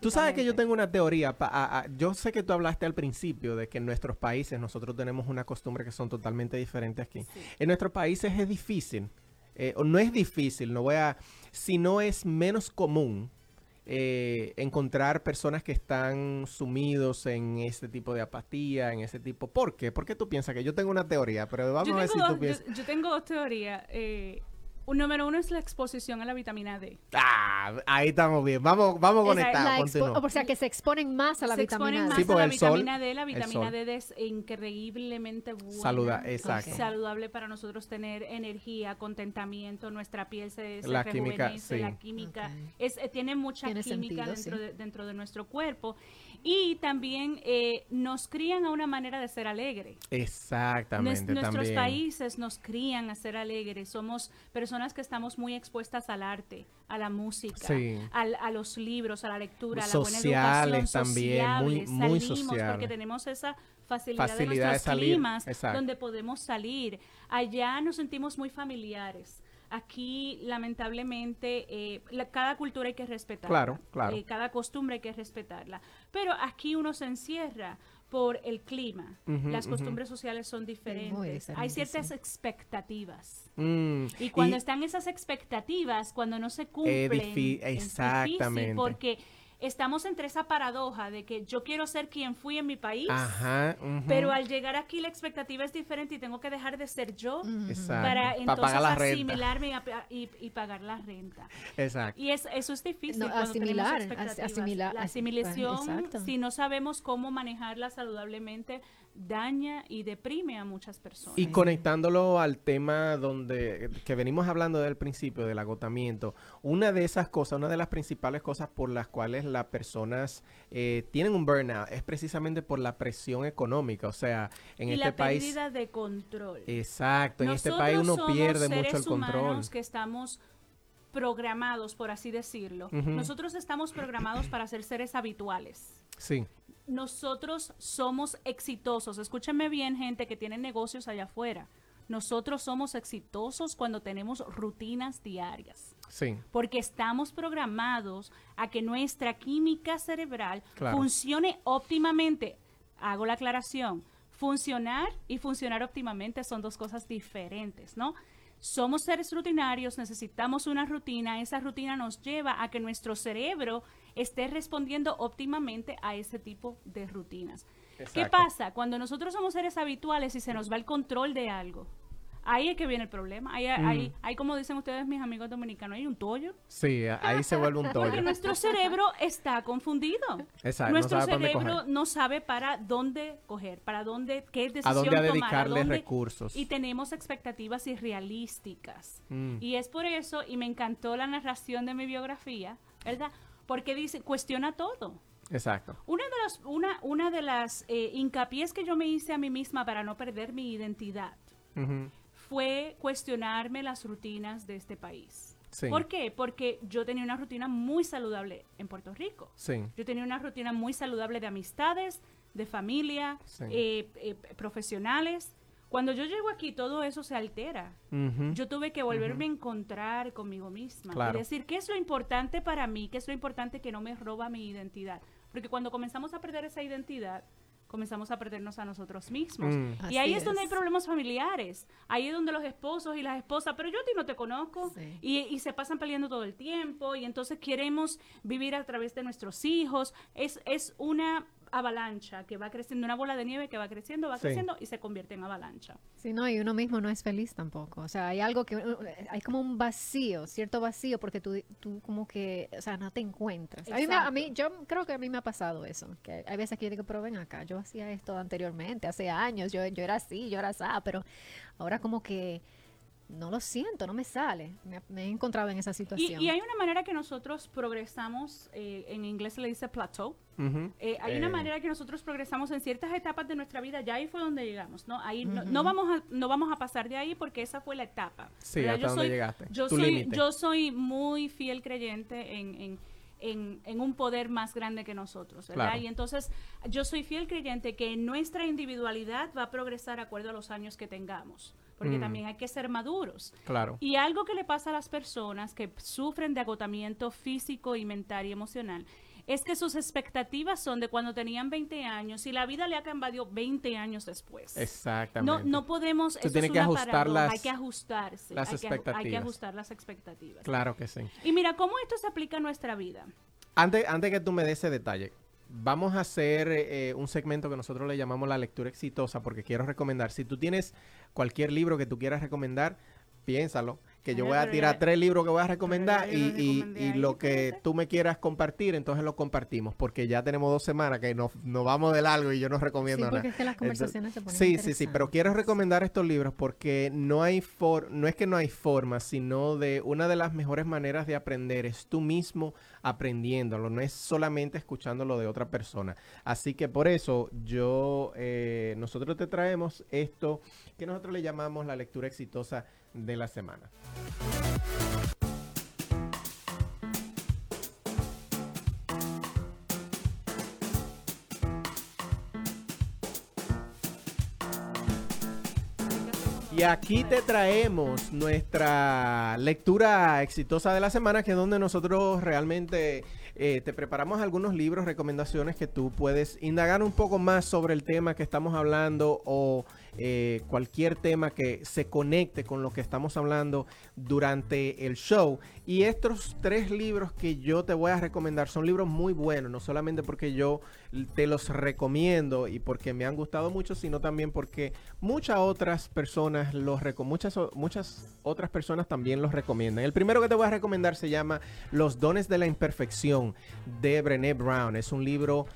A: Tú sabes que yo tengo una teoría. pa- a- a- yo sé que tú hablaste al principio de que en nuestros países nosotros tenemos una costumbre que son totalmente diferentes aquí.
C: Sí.
A: En nuestros países es difícil, eh, o no es difícil, no voy a, sino es menos común eh, encontrar personas que están sumidos en este tipo de apatía, en ese tipo. ¿Por qué? ¿Por qué tú piensas que yo tengo una teoría? Pero vamos a ver si tú piensas.
C: yo, yo tengo dos teorías. Eh, Un número uno es la exposición a la vitamina D.
A: Ah, ahí estamos bien. Vamos, vamos conectados.
D: O sea, que se exponen más a la
C: se
D: vitamina
C: exponen
D: D.
C: más
A: Sí,
C: a
A: por
C: la
A: sol,
C: vitamina D. La vitamina. D es increíblemente buena.
A: Saluda, exacto.
D: Ok.
C: saludable para nosotros tener energía, contentamiento, nuestra piel se, se
A: La química,
C: rejuvenece,
A: sí.
C: la química
D: Ok.
C: es, eh, tiene mucha
D: Tiene
C: química
D: sentido,
C: dentro,
D: sí.
C: de, dentro de nuestro cuerpo y también eh, nos crían a una manera de ser alegre. Nues-
A: Exactamente,
C: nuestros países nos crían a ser alegres, somos personas que estamos muy expuestas al arte, a la música,
A: Sí.
C: al- a los libros, a la lectura, a la
A: Sociales
C: buena educación,
A: también, muy- muy
C: salimos
A: sociales.
C: porque tenemos esa facilidad,
A: Facilidad
C: de
A: de salir,
C: climas
A: exacto.
C: donde podemos salir. Allá nos sentimos muy familiares. Aquí, lamentablemente, eh, la- cada cultura hay que respetarla.
A: Claro, claro.
C: Eh, cada costumbre hay que respetarla. Pero aquí uno se encierra por el clima. Las costumbres sociales son diferentes. hay ciertas
D: sí.
C: expectativas.
A: Mm,
C: Y cuando están esas expectativas, cuando no se cumplen, es
A: exactamente.
C: difícil porque estamos entre esa paradoja de que yo quiero ser quien fui en mi país,
A: Ajá.
C: pero al llegar aquí la expectativa es diferente y tengo que dejar de ser yo para
A: Pa'
C: entonces
A: pagar la renta.
C: asimilarme y, y- y pagar la renta.
A: Exacto.
C: Y es, eso es difícil.
D: No,
C: cuando tenemos
D: asimilar,
C: expectativas.
D: as- asimilar,
C: La
D: as-
C: asimilación, si no sabemos cómo manejarla saludablemente, daña y deprime a muchas personas.
A: Y conectándolo al tema donde que venimos hablando del principio del agotamiento, una de esas cosas, una de las principales cosas por las cuales las personas eh, tienen un burnout es precisamente por la presión económica. O sea, en
C: y
A: este
C: la
A: país,
C: pérdida de control.
A: exacto, en este país uno
C: somos
A: pierde
C: seres
A: mucho el control.
C: que estamos programados, por así decirlo. Nosotros estamos programados para ser seres habituales.
A: Sí,
C: Nosotros somos exitosos. Escúchenme bien, gente que tiene negocios allá afuera. Nosotros somos exitosos cuando tenemos rutinas diarias.
A: sí,
C: Porque estamos programados a que nuestra química cerebral
A: Claro.
C: funcione óptimamente. Hago la aclaración. Funcionar y funcionar óptimamente son dos cosas diferentes, ¿no? Somos seres rutinarios, necesitamos una rutina. Esa rutina nos lleva a que nuestro cerebro esté respondiendo óptimamente a ese tipo de rutinas. ¿Qué pasa? Cuando nosotros somos seres habituales y se nos va el control de algo, ahí es que viene el problema. Ahí, ahí, ahí como dicen ustedes, mis amigos dominicanos, hay un tollo.
A: sí, ahí se vuelve un
C: Porque
A: tollo.
C: nuestro cerebro está confundido.
A: Exacto,
C: nuestro cerebro no sabe para dónde coger, para dónde, qué decisión
A: A dónde
C: tomar, a
A: dedicarle
C: dónde-
A: recursos.
C: Y tenemos expectativas irrealísticas.
A: Mm.
C: Y es por eso, y me encantó la narración de mi biografía, ¿verdad? Porque dice, cuestiona todo.
A: Exacto.
C: Una de las, una, una de las eh, hincapiés que yo me hice a mí misma para no perder mi identidad fue cuestionarme las rutinas de este país.
A: Sí.
C: ¿Por qué? Porque yo tenía una rutina muy saludable en Puerto Rico.
A: Sí.
C: Yo tenía una rutina muy saludable de amistades, de familia,
A: Sí.
C: eh, eh, profesionales. Cuando yo llego aquí, todo eso se altera.
A: Ujú.
C: Yo tuve que volverme a encontrar conmigo misma.
A: Claro.
C: Y decir, ¿qué es lo importante para mí? ¿Qué es lo importante que no me roba mi identidad? Porque cuando comenzamos a perder esa identidad, comenzamos a perdernos a nosotros mismos.
A: Mm.
C: Y ahí
D: Así
C: es donde hay
D: es.
C: problemas familiares. Ahí es donde los esposos y las esposas, pero yo a ti no te conozco.
D: Sí.
C: Y, y se pasan peleando todo el tiempo. Y entonces queremos vivir a través de nuestros hijos. Es, es una avalancha que va creciendo, una bola de nieve que va creciendo, va
A: Sí.
C: creciendo y se convierte en avalancha.
D: Sí, no, y uno mismo no es feliz tampoco. O sea, hay algo que, uh, hay como un vacío, cierto vacío, porque tú, tú como que, o sea, no te encuentras. A mí, me- a mí, yo creo que a mí me ha pasado eso, que hay veces que yo digo, pero ven acá, yo hacía esto anteriormente, hace años, yo, yo era así, yo era así, pero ahora como que no lo siento, no me sale. Me, me he encontrado en esa situación.
C: y hay una manera que nosotros progresamos, eh, en inglés se le dice plateau. Eh, hay una
A: Eh,
C: manera que nosotros progresamos en ciertas etapas de nuestra vida, ya ahí fue donde llegamos, ¿no? Ahí no, no vamos a, no vamos a pasar de ahí porque esa fue la etapa.
A: Sí,
C: ¿verdad?
A: hasta
C: yo
A: donde
C: soy,
A: llegaste.
C: Yo
A: Tu
C: soy,
A: límite.
C: yo soy muy fiel creyente en, en, en, en un poder más grande que nosotros, ¿verdad?
A: Claro.
C: Y entonces yo soy fiel creyente que nuestra individualidad va a progresar acuerdo a los años que tengamos, porque
A: Mm.
C: también hay que ser maduros.
A: Claro.
C: Y algo que le pasa a las personas que sufren de agotamiento físico y mental y emocional es que sus expectativas son de cuando tenían 20 años y la vida le ha cambiado 20 años después.
A: Exactamente.
C: No, no podemos.
A: Tú
C: eso
A: tienes
C: es
A: que
C: una
A: ajustar
C: paradoja,
A: las-
C: hay que ajustarse.
A: las
C: hay que aju- hay que
A: expectativas.
C: ajustar las expectativas.
A: Claro que sí.
C: Y mira, ¿cómo esto se aplica a nuestra vida?
A: Antes, antes que tú me des ese detalle, vamos a hacer eh, un segmento que nosotros le llamamos la lectura exitosa, porque quiero recomendar, si tú tienes cualquier libro que tú quieras recomendar, piénsalo. que yo voy a tirar tres libros que voy a recomendar y,
C: lo
A: y-
C: recomendé
A: y
C: ahí,
A: lo que tú me quieras compartir, entonces lo compartimos, porque ya tenemos dos semanas que nos, nos vamos del algo y yo no
D: Sí,
A: recomiendo nada.
D: porque es que las
A: Entonces,
D: conversaciones se ponen
A: Sí, sí, sí, pero quiero recomendar estos libros porque no hay for no es que no hay forma, sino de una de las mejores maneras de aprender es tú mismo aprendiéndolo, no es solamente escuchándolo de otra persona. Así que por eso yo, eh, nosotros te traemos esto que nosotros le llamamos la lectura exitosa de la semana. Y aquí te traemos nuestra lectura exitosa de la semana, que es donde nosotros realmente eh, te preparamos algunos libros, recomendaciones que tú puedes indagar un poco más sobre el tema que estamos hablando o eh, cualquier tema que se conecte con lo que estamos hablando durante el show. Y estos tres libros que yo te voy a recomendar son libros muy buenos, no solamente porque yo te los recomiendo y porque me han gustado mucho, sino también porque muchas otras personas los muchas, muchas otras personas también los recomiendan. El primero que te voy a recomendar se llama Los dones de la imperfección de Brené Brown. Es un libro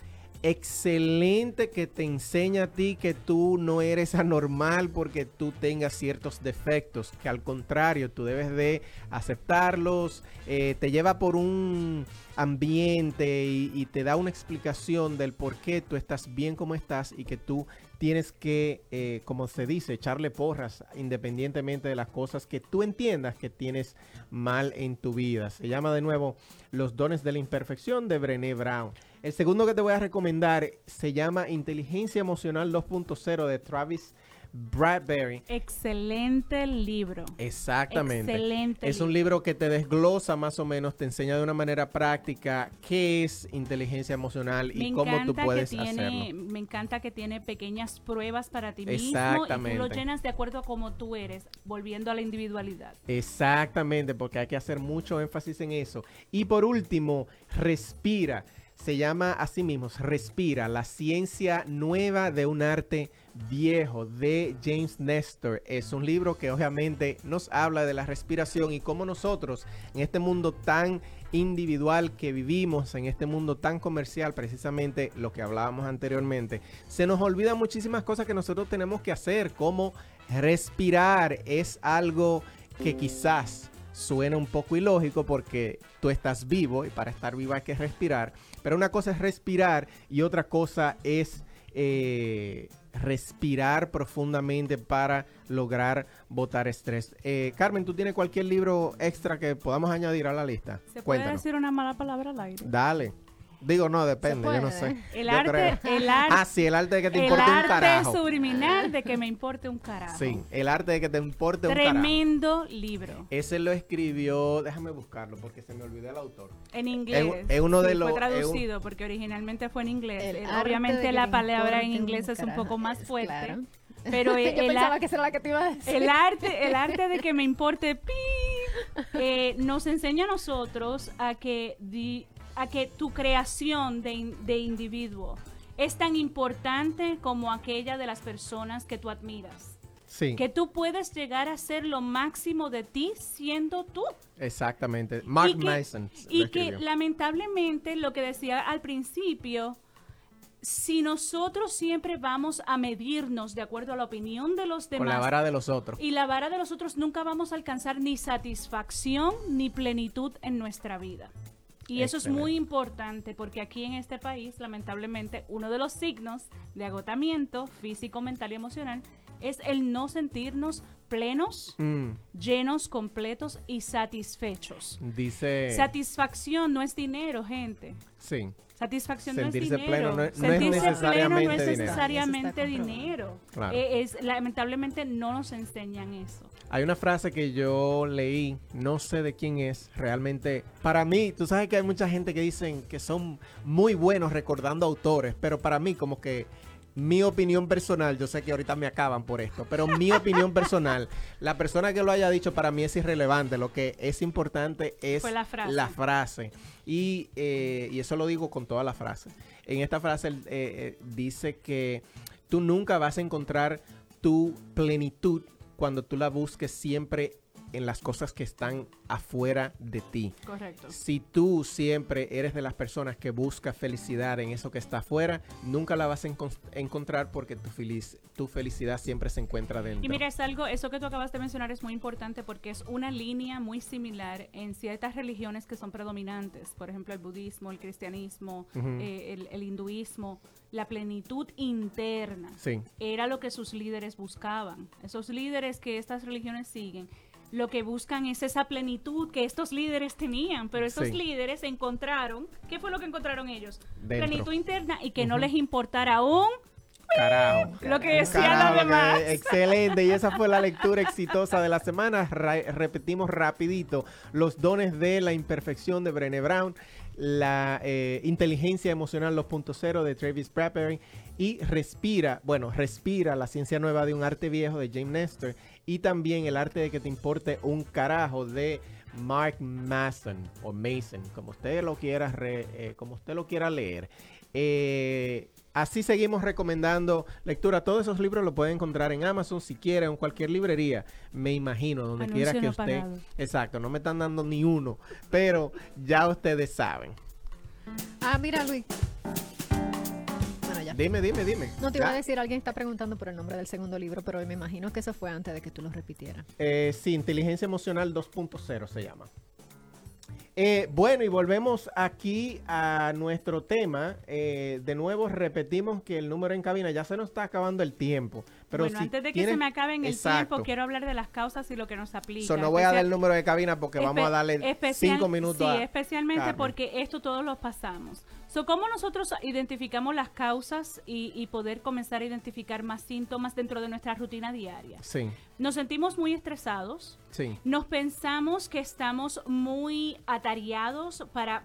A: excelente que te enseña a ti que tú no eres anormal porque tú tengas ciertos defectos, que al contrario, tú debes de aceptarlos, eh, te lleva por un ambiente y, te da una explicación del por qué tú estás bien como estás y que tú tienes que, eh, como se dice, echarle porras independientemente de las cosas que tú entiendas que tienes mal en tu vida. Se llama de nuevo Los dones de la imperfección de Brené Brown. El segundo que te voy a recomendar se llama Inteligencia Emocional 2.0 de Travis Bradbury.
C: Excelente libro.
A: Exactamente.
C: Excelente
A: Es un libro que te desglosa más o menos, te enseña de una manera práctica qué es inteligencia emocional y cómo tú puedes
C: que tiene,
A: hacerlo.
C: me encanta que tiene pequeñas pruebas para ti mismo y tú
A: Exactamente.
C: lo llenas de acuerdo a cómo tú eres, volviendo a la individualidad.
A: Exactamente, porque hay que hacer mucho énfasis en eso. Y por último, respira. Se llama así mismo, Respira, la ciencia nueva de un arte viejo de James Nestor. Es un libro que obviamente nos habla de la respiración y cómo nosotros en este mundo tan individual que vivimos, en este mundo tan comercial, precisamente lo que hablábamos anteriormente, se nos olvidan muchísimas cosas que nosotros tenemos que hacer, como respirar. Es algo que quizás suena un poco ilógico porque tú estás vivo y para estar vivo hay que respirar. Pero una cosa es respirar y otra cosa es eh, respirar profundamente para lograr botar estrés. Eh, Carmen, ¿tú tienes cualquier libro extra que podamos añadir a la lista?
C: ¿Se puede
A: Cuéntanos.
C: decir una mala palabra al aire?
A: Dale. Digo, no, depende, yo no sé.
C: El
A: Yo
C: arte,
A: creo.
C: el arte,
A: Ah, sí, el arte de que te
C: el
A: importe un
C: arte
A: carajo.
C: subliminal de que me importe un carajo.
A: Sí, el arte de que te importe un carajo.
C: Tremendo libro.
A: Ese lo escribió, déjame buscarlo porque se me olvidó el autor.
C: En inglés.
A: es uno de
C: Sí,
A: los-
C: Fue
A: es un-
C: traducido porque originalmente fue en inglés.
D: El
C: Eh,
D: arte
C: Obviamente la palabra en inglés es un poco más fuerte.
D: claro.
C: Pero
D: Yo
C: el,
D: pensaba que esa era la que te iba a decir.
C: el arte, el arte de que me importe pi, eh, nos enseña a nosotros a que, di- a que tu creación de, de individuo es tan importante como aquella de las personas que tú admiras.
A: Sí,
C: Que tú puedes llegar a ser lo máximo de ti siendo tú.
A: exactamente. Mark
C: y que,
A: Mason.
C: y que lamentablemente lo que decía al principio, si nosotros siempre vamos a medirnos de acuerdo a la opinión de los
A: Con
C: demás
A: la vara de los otros.
C: y la vara de los otros nunca vamos a alcanzar ni satisfacción ni plenitud en nuestra vida. Y eso es muy importante porque aquí en este país, lamentablemente, uno de los signos de agotamiento físico, mental y emocional es el no sentirnos plenos,
A: Mm,
C: llenos, completos y satisfechos.
A: dice.
C: Satisfacción no es dinero, gente.
A: sí,
C: Satisfacción
A: Sentirse
C: no es dinero.
A: pleno no es- no es
C: Sentirse
A: necesariamente
C: pleno no es necesariamente dinero.
A: Claro.
C: Eh, es, lamentablemente no nos enseñan eso.
A: Hay una frase que yo leí, no sé de quién es, realmente. Para mí, tú sabes que hay mucha gente que dicen que son muy buenos recordando autores, pero para mí, como que mi opinión personal, yo sé que ahorita me acaban por esto, pero mi opinión personal, la persona que lo haya dicho para mí es irrelevante. Lo que es importante es
C: la frase.
A: la frase. Y, eh, y eso lo digo con toda la frase. En esta frase eh, eh, dice que tú nunca vas a encontrar tu plenitud cuando tú la busques siempre en las cosas que están afuera de ti.
C: Correcto.
A: Si tú siempre eres de las personas que busca felicidad en eso que está afuera, nunca la vas a encon- encontrar porque tu, feliz, tu felicidad siempre se encuentra dentro.
C: Y mira, es algo, eso que tú acabas de mencionar es muy importante porque es una línea muy similar en ciertas religiones que son predominantes. Por ejemplo, el budismo, el cristianismo, eh, el, el hinduismo. La plenitud interna
A: Sí.
C: era lo que sus líderes buscaban. Esos líderes que estas religiones siguen, lo que buscan es esa plenitud que estos líderes tenían. Pero estos
A: Sí.
C: líderes encontraron, ¿qué fue lo que encontraron ellos?
A: Dentro.
C: Plenitud interna y que no les importara aún
A: Carajo.
C: lo que decían los
A: que-
C: demás.
A: excelente, y esa fue la lectura exitosa de la semana. Ra- repetimos rapidito los dones de la imperfección de Brené Brown, la eh, inteligencia emocional 2.0 de Travis Bradbury y Respira, bueno, Respira, la ciencia nueva de un arte viejo de James Nestor y también el arte de que te importe un carajo de Mark Mason o Mason, como usted lo quiera, re- eh, como usted lo quiera leer. Eh, así seguimos recomendando lectura. Todos esos libros los pueden encontrar en Amazon si quiere, en cualquier librería, me imagino, donde
C: Anuncio
A: quiera que
C: no
A: usted.
C: pagado.
A: Exacto, no me están dando ni uno, pero ya ustedes saben.
D: Ah, mira, Luis. Ya.
A: Dime, dime, dime.
D: No te iba
A: Ya.
D: a decir, alguien está preguntando por el nombre del segundo libro, pero me imagino que eso fue antes de que tú lo repitieras.
A: Eh, sí, inteligencia emocional 2.0 se llama. Eh, bueno, y volvemos aquí a nuestro tema. Eh, de nuevo repetimos que el número en cabina ya se nos está acabando el tiempo. Pero
C: bueno,
A: si
C: antes de que
A: tienes-
C: se me acabe en el
A: Exacto.
C: tiempo, quiero hablar de las causas y lo que nos aplica.
A: So, no voy a dar el número de cabina porque vamos a darle
C: especial-
A: cinco minutos
C: Sí,
A: a
C: especialmente
A: Carmen.
C: porque esto todos lo pasamos. So, ¿Cómo nosotros identificamos las causas y, y poder comenzar a identificar más síntomas dentro de nuestra rutina diaria?
A: Sí,
C: Nos sentimos muy estresados,
A: sí.
C: nos pensamos que estamos muy atareados para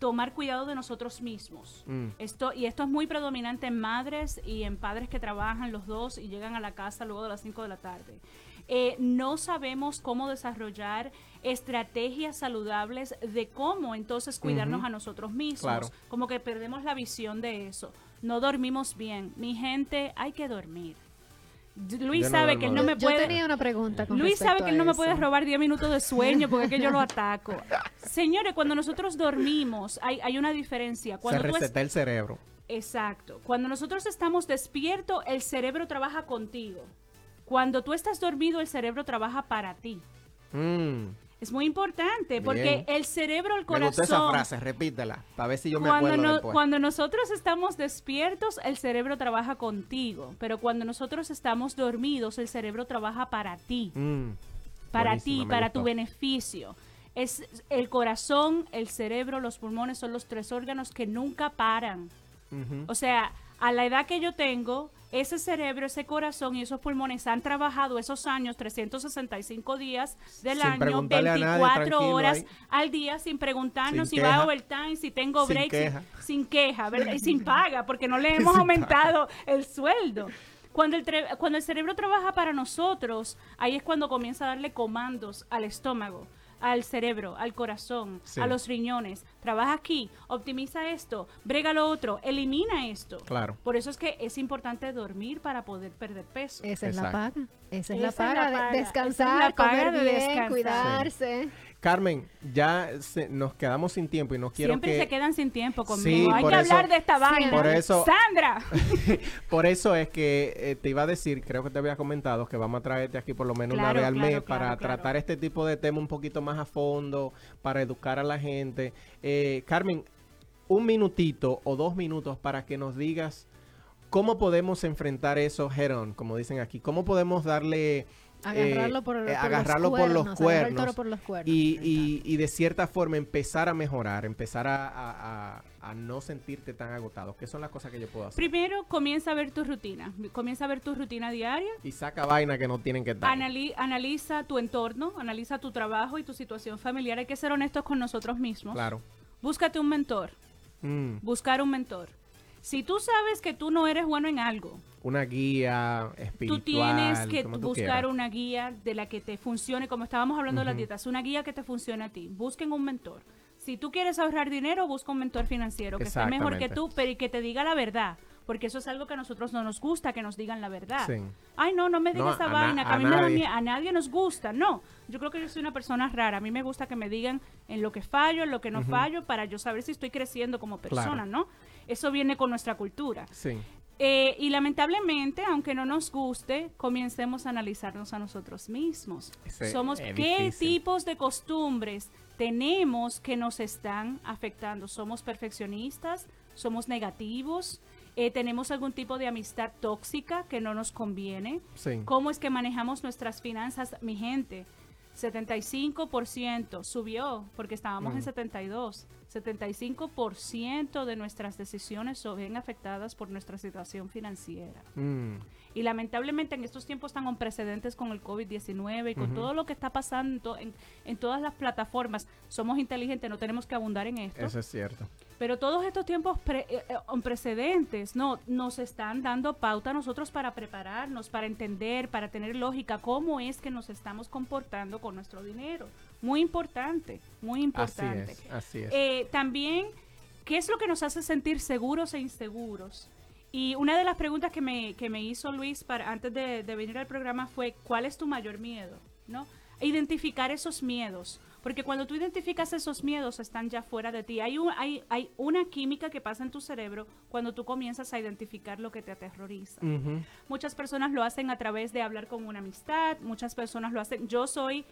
C: tomar cuidado de nosotros mismos.
A: Mm.
C: Esto, y esto es muy predominante en madres y en padres que trabajan los dos y llegan a la casa luego de las 5 de la tarde. Eh, no sabemos cómo desarrollar estrategias saludables de cómo entonces cuidarnos a nosotros mismos.
A: Claro.
C: Como que perdemos la visión de eso. No dormimos bien. Mi gente, hay que dormir. Luis
A: Yo no
C: sabe que él no me
D: Yo
C: puede...
D: tenía una pregunta con
C: Luis sabe que él no me puede robar 10 minutos de sueño porque es que yo lo ataco. Señores, cuando nosotros dormimos, hay, hay una diferencia.
A: Se
C: es-
A: reseta el cerebro.
C: Exacto. Cuando nosotros estamos despiertos, el cerebro trabaja contigo. Cuando tú estás dormido, el cerebro trabaja para ti.
A: Mm.
C: Es muy importante porque
A: Bien.
C: el cerebro, el
A: Me gustó esa
C: corazón,
A: frase, repítela, para ver si yo me
C: cuando,
A: acuerdo
C: no-
A: después.
C: cuando nosotros estamos despiertos, el cerebro trabaja contigo. Pero cuando nosotros estamos dormidos, el cerebro trabaja para ti.
A: Mm.
C: para ti,
A: me
C: para
A: gustó.
C: tu beneficio. Es el corazón, el cerebro, los pulmones son los tres órganos que nunca paran. O sea, a la edad que yo tengo, ese cerebro, ese corazón y esos pulmones han trabajado esos años, 365 días del
A: Sin
C: año,
A: preguntarle a nadie,
C: 24
A: tranquilo
C: horas
A: ahí.
C: al día, sin preguntarnos
A: Sin
C: si va a overtime, si tengo
A: Sin
C: breaks, sin-
A: queja.
C: sin queja, ¿verdad? Y sin paga, porque no le hemos aumentado el sueldo. Cuando el, cuando el cerebro trabaja para nosotros, ahí es cuando comienza a darle comandos al estómago, al cerebro, al corazón,
A: Sí.
C: a los riñones. Trabaja aquí, optimiza esto, brega lo otro, elimina esto.
A: Claro.
C: Por eso es que es importante dormir para poder perder peso.
D: Esa es la paga. Esa es
C: Esa
D: la
C: es
D: paga.
C: la
D: de
C: paga.
D: Descansar,
C: Esa es la paga
D: comer
C: de
D: bien,
C: descansar.
D: cuidarse.
A: Carmen, ya se- nos quedamos sin tiempo y no quiero
C: Siempre
A: que...
C: se quedan sin tiempo
A: Sí,
C: conmigo. Hay
A: por
C: que
A: eso-
C: hablar de esta vaina.
A: Por eso-
C: Sandra.
A: Por eso es que eh, te iba a decir, creo que te había comentado, que vamos a traerte aquí por lo menos
C: Claro,
A: una vez al
C: claro,
A: mes
C: claro,
A: para
C: claro.
A: tratar este tipo de tema un poquito más a fondo, para educar a la gente. Eh, Carmen, un minutito o dos minutos para que nos digas cómo podemos enfrentar eso head on, como dicen aquí. ¿Cómo podemos darle...
D: Agarrarlo
A: eh,
D: por,
A: eh,
D: por
A: agarrarlo
D: los
A: por los
D: cuernos, agarrar el toro
A: cuernos
D: por los cuernos.
A: y, y- y de cierta forma empezar a mejorar, empezar a, a- a- a no sentirte tan agotado. ¿Qué son las cosas que yo puedo hacer?
C: Primero, comienza a ver tu rutina. Comienza a ver tu rutina diaria.
A: Y saca vaina que no tienen que estar.
C: Anali- analiza tu entorno, analiza tu trabajo y tu situación familiar. Hay que ser honestos con nosotros mismos.
A: Claro.
C: Búscate un mentor.
A: Mm,
C: Buscar un mentor. Si tú sabes que tú no eres bueno en algo,
A: una guía espiritual.
C: tú tienes que
A: tú
C: buscar
A: quieras.
C: una guía de la que te funcione, como estábamos hablando de las dietas, una guía que te funcione a ti. Busquen un mentor. Si tú quieres ahorrar dinero, busca un mentor financiero que esté mejor que tú, pero y que te diga la verdad. porque eso es algo que a nosotros no nos gusta, que nos digan la verdad.
A: Sí.
C: Ay, no, no me digas
A: No,
C: esa vaina, que
A: a
C: a mí
A: nadie.
C: a nadie nos gusta. No, yo creo que yo soy una persona rara. A mí me gusta que me digan en lo que fallo, en lo que no fallo, para yo saber si estoy creciendo como persona,
A: Claro.
C: ¿no? Eso viene con nuestra cultura.
A: Sí.
C: Eh, y lamentablemente, aunque no nos guste, comencemos a analizarnos a nosotros mismos.
A: Ese
C: Somos qué tipos de costumbres tenemos que nos están afectando. Somos perfeccionistas, somos negativos, eh, tenemos algún tipo de amistad tóxica que no nos conviene.
A: Sí.
C: ¿Cómo es que manejamos nuestras finanzas, mi gente? 75% subió porque estábamos en
A: Mm.
C: 72. 75% de nuestras decisiones se ven afectadas por nuestra situación financiera.
A: Mm,
C: Y lamentablemente en estos tiempos tan con precedentes con el COVID-19 y con todo lo que está pasando en, en- en todas las plataformas, somos inteligentes, no tenemos que abundar en esto.
A: eso es cierto.
C: Pero todos estos tiempos pre- eh, eh, precedentes no, nos están dando pauta a nosotros para prepararnos, para entender, para tener lógica cómo es que nos estamos comportando con nuestro dinero. Muy importante, muy
A: Así
C: importante.
A: es, así es.
C: Eh, también, ¿qué es lo que nos hace sentir seguros e inseguros? Y una de las preguntas que me, que me hizo Luis para, antes de, de venir al programa fue, ¿cuál es tu mayor miedo? ¿No? Identificar esos miedos. Porque cuando tú identificas esos miedos, están ya fuera de ti. Hay, un, hay, hay una química que pasa en tu cerebro cuando tú comienzas a identificar lo que te aterroriza. Muchas personas lo hacen a través de hablar con una amistad, muchas personas lo hacen. Yo soy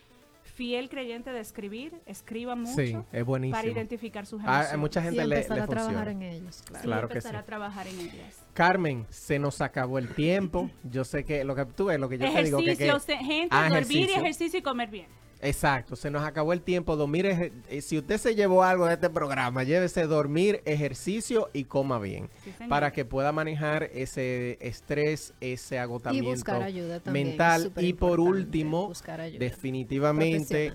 C: fiel creyente de escribir, escriba mucho
A: Sí, es buenísimo.
C: para identificar sus
A: Ah,
C: emociones.
A: a mucha
D: Y
A: gente le,
D: empezar
A: le
D: a trabajar en ellos, claro.
C: Sí,
A: Claro que
C: empezar
A: sí.
C: a trabajar en ellas.
A: Carmen, se nos acabó el tiempo. Yo sé que lo que tú ves, lo que yo te digo que, que
C: gente,
A: Ah,
C: dormir y
A: ejercicio.
C: ejercicio y comer bien.
A: Exacto, se nos acabó el tiempo. Dormir, eh, si usted se llevó algo de este programa, llévese dormir, ejercicio y coma bien.
C: Sí,
A: para que pueda manejar ese estrés, ese
D: Y
A: agotamiento
D: buscar ayuda también.
A: mental. Y por último,
D: buscar ayuda
A: definitivamente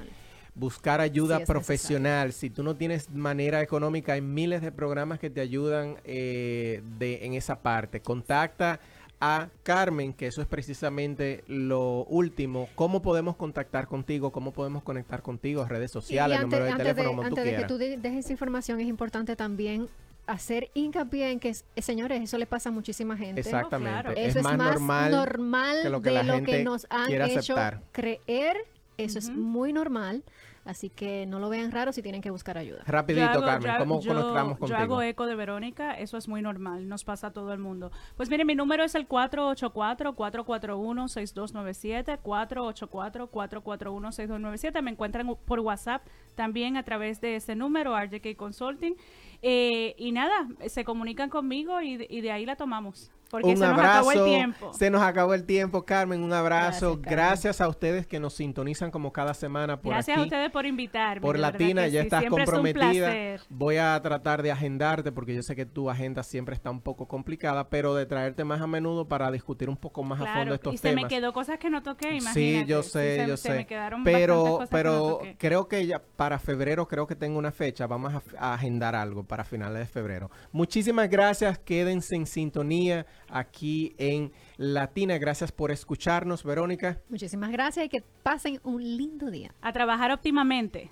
A: buscar ayuda
D: Sí,
A: profesional. Si tú no tienes manera económica, hay miles de programas que te ayudan eh, de, en esa parte. Contacta a Carmen, que eso es precisamente lo último. ¿Cómo podemos contactar contigo? ¿Cómo podemos conectar contigo? Redes sociales,
D: antes,
A: número de
D: antes
A: teléfono,
D: de,
A: como tú
D: antes de que tú de- dejes información, es importante también hacer hincapié en que, eh, señores, eso le pasa a muchísima gente.
A: Exactamente.
C: claro.
A: Es,
D: Eso es,
A: más, normal.
D: normal
A: que lo que
D: de
A: la
D: lo
A: gente
D: que nos han
A: quiere
D: hecho
A: aceptar.
D: creer. Eso es muy normal. Así que no lo vean raro si tienen que buscar ayuda.
A: Rapidito,
C: Yo hago-
A: Carmen,
C: yo-
A: ¿cómo
C: yo-
A: conectamos
C: Yo
A: contigo?
C: hago eco de Verónica, eso es muy normal, nos pasa a todo el mundo. Pues mire, mi número es el 484-441-6297, 484-441-6297. Me encuentran por WhatsApp también a través de ese número, RJK Consulting. Eh, y nada, se comunican conmigo y, de- y de ahí la tomamos. Porque
A: un
C: se nos acabó el tiempo.
A: Se nos acabó el tiempo, Carmen. Un abrazo.
D: Gracias,
A: a ustedes que nos sintonizan como cada semana por
C: Gracias
A: aquí.
C: a ustedes por invitarme.
A: por Latina, ya
C: sí,
A: estás
C: siempre es un
A: comprometida. Voy a tratar de agendarte porque yo sé que tu agenda siempre está un poco complicada, pero de traerte más a menudo para discutir un poco más a fondo estos
C: y se
A: temas.
C: me quedó cosas que no toqué, imagínate.
A: Sí, yo sé,
C: se-
A: yo
C: se
A: sé.
C: me quedaron bastantes
A: pero
C: cosas que no
A: pero creo que ya para febrero creo que tengo una fecha. Vamos a, a agendar algo para finales de febrero. Muchísimas gracias. Quédense en sintonía aquí en Latina. Gracias por escucharnos, Verónica.
D: Muchísimas gracias y que pasen un lindo día.
C: A trabajar óptimamente.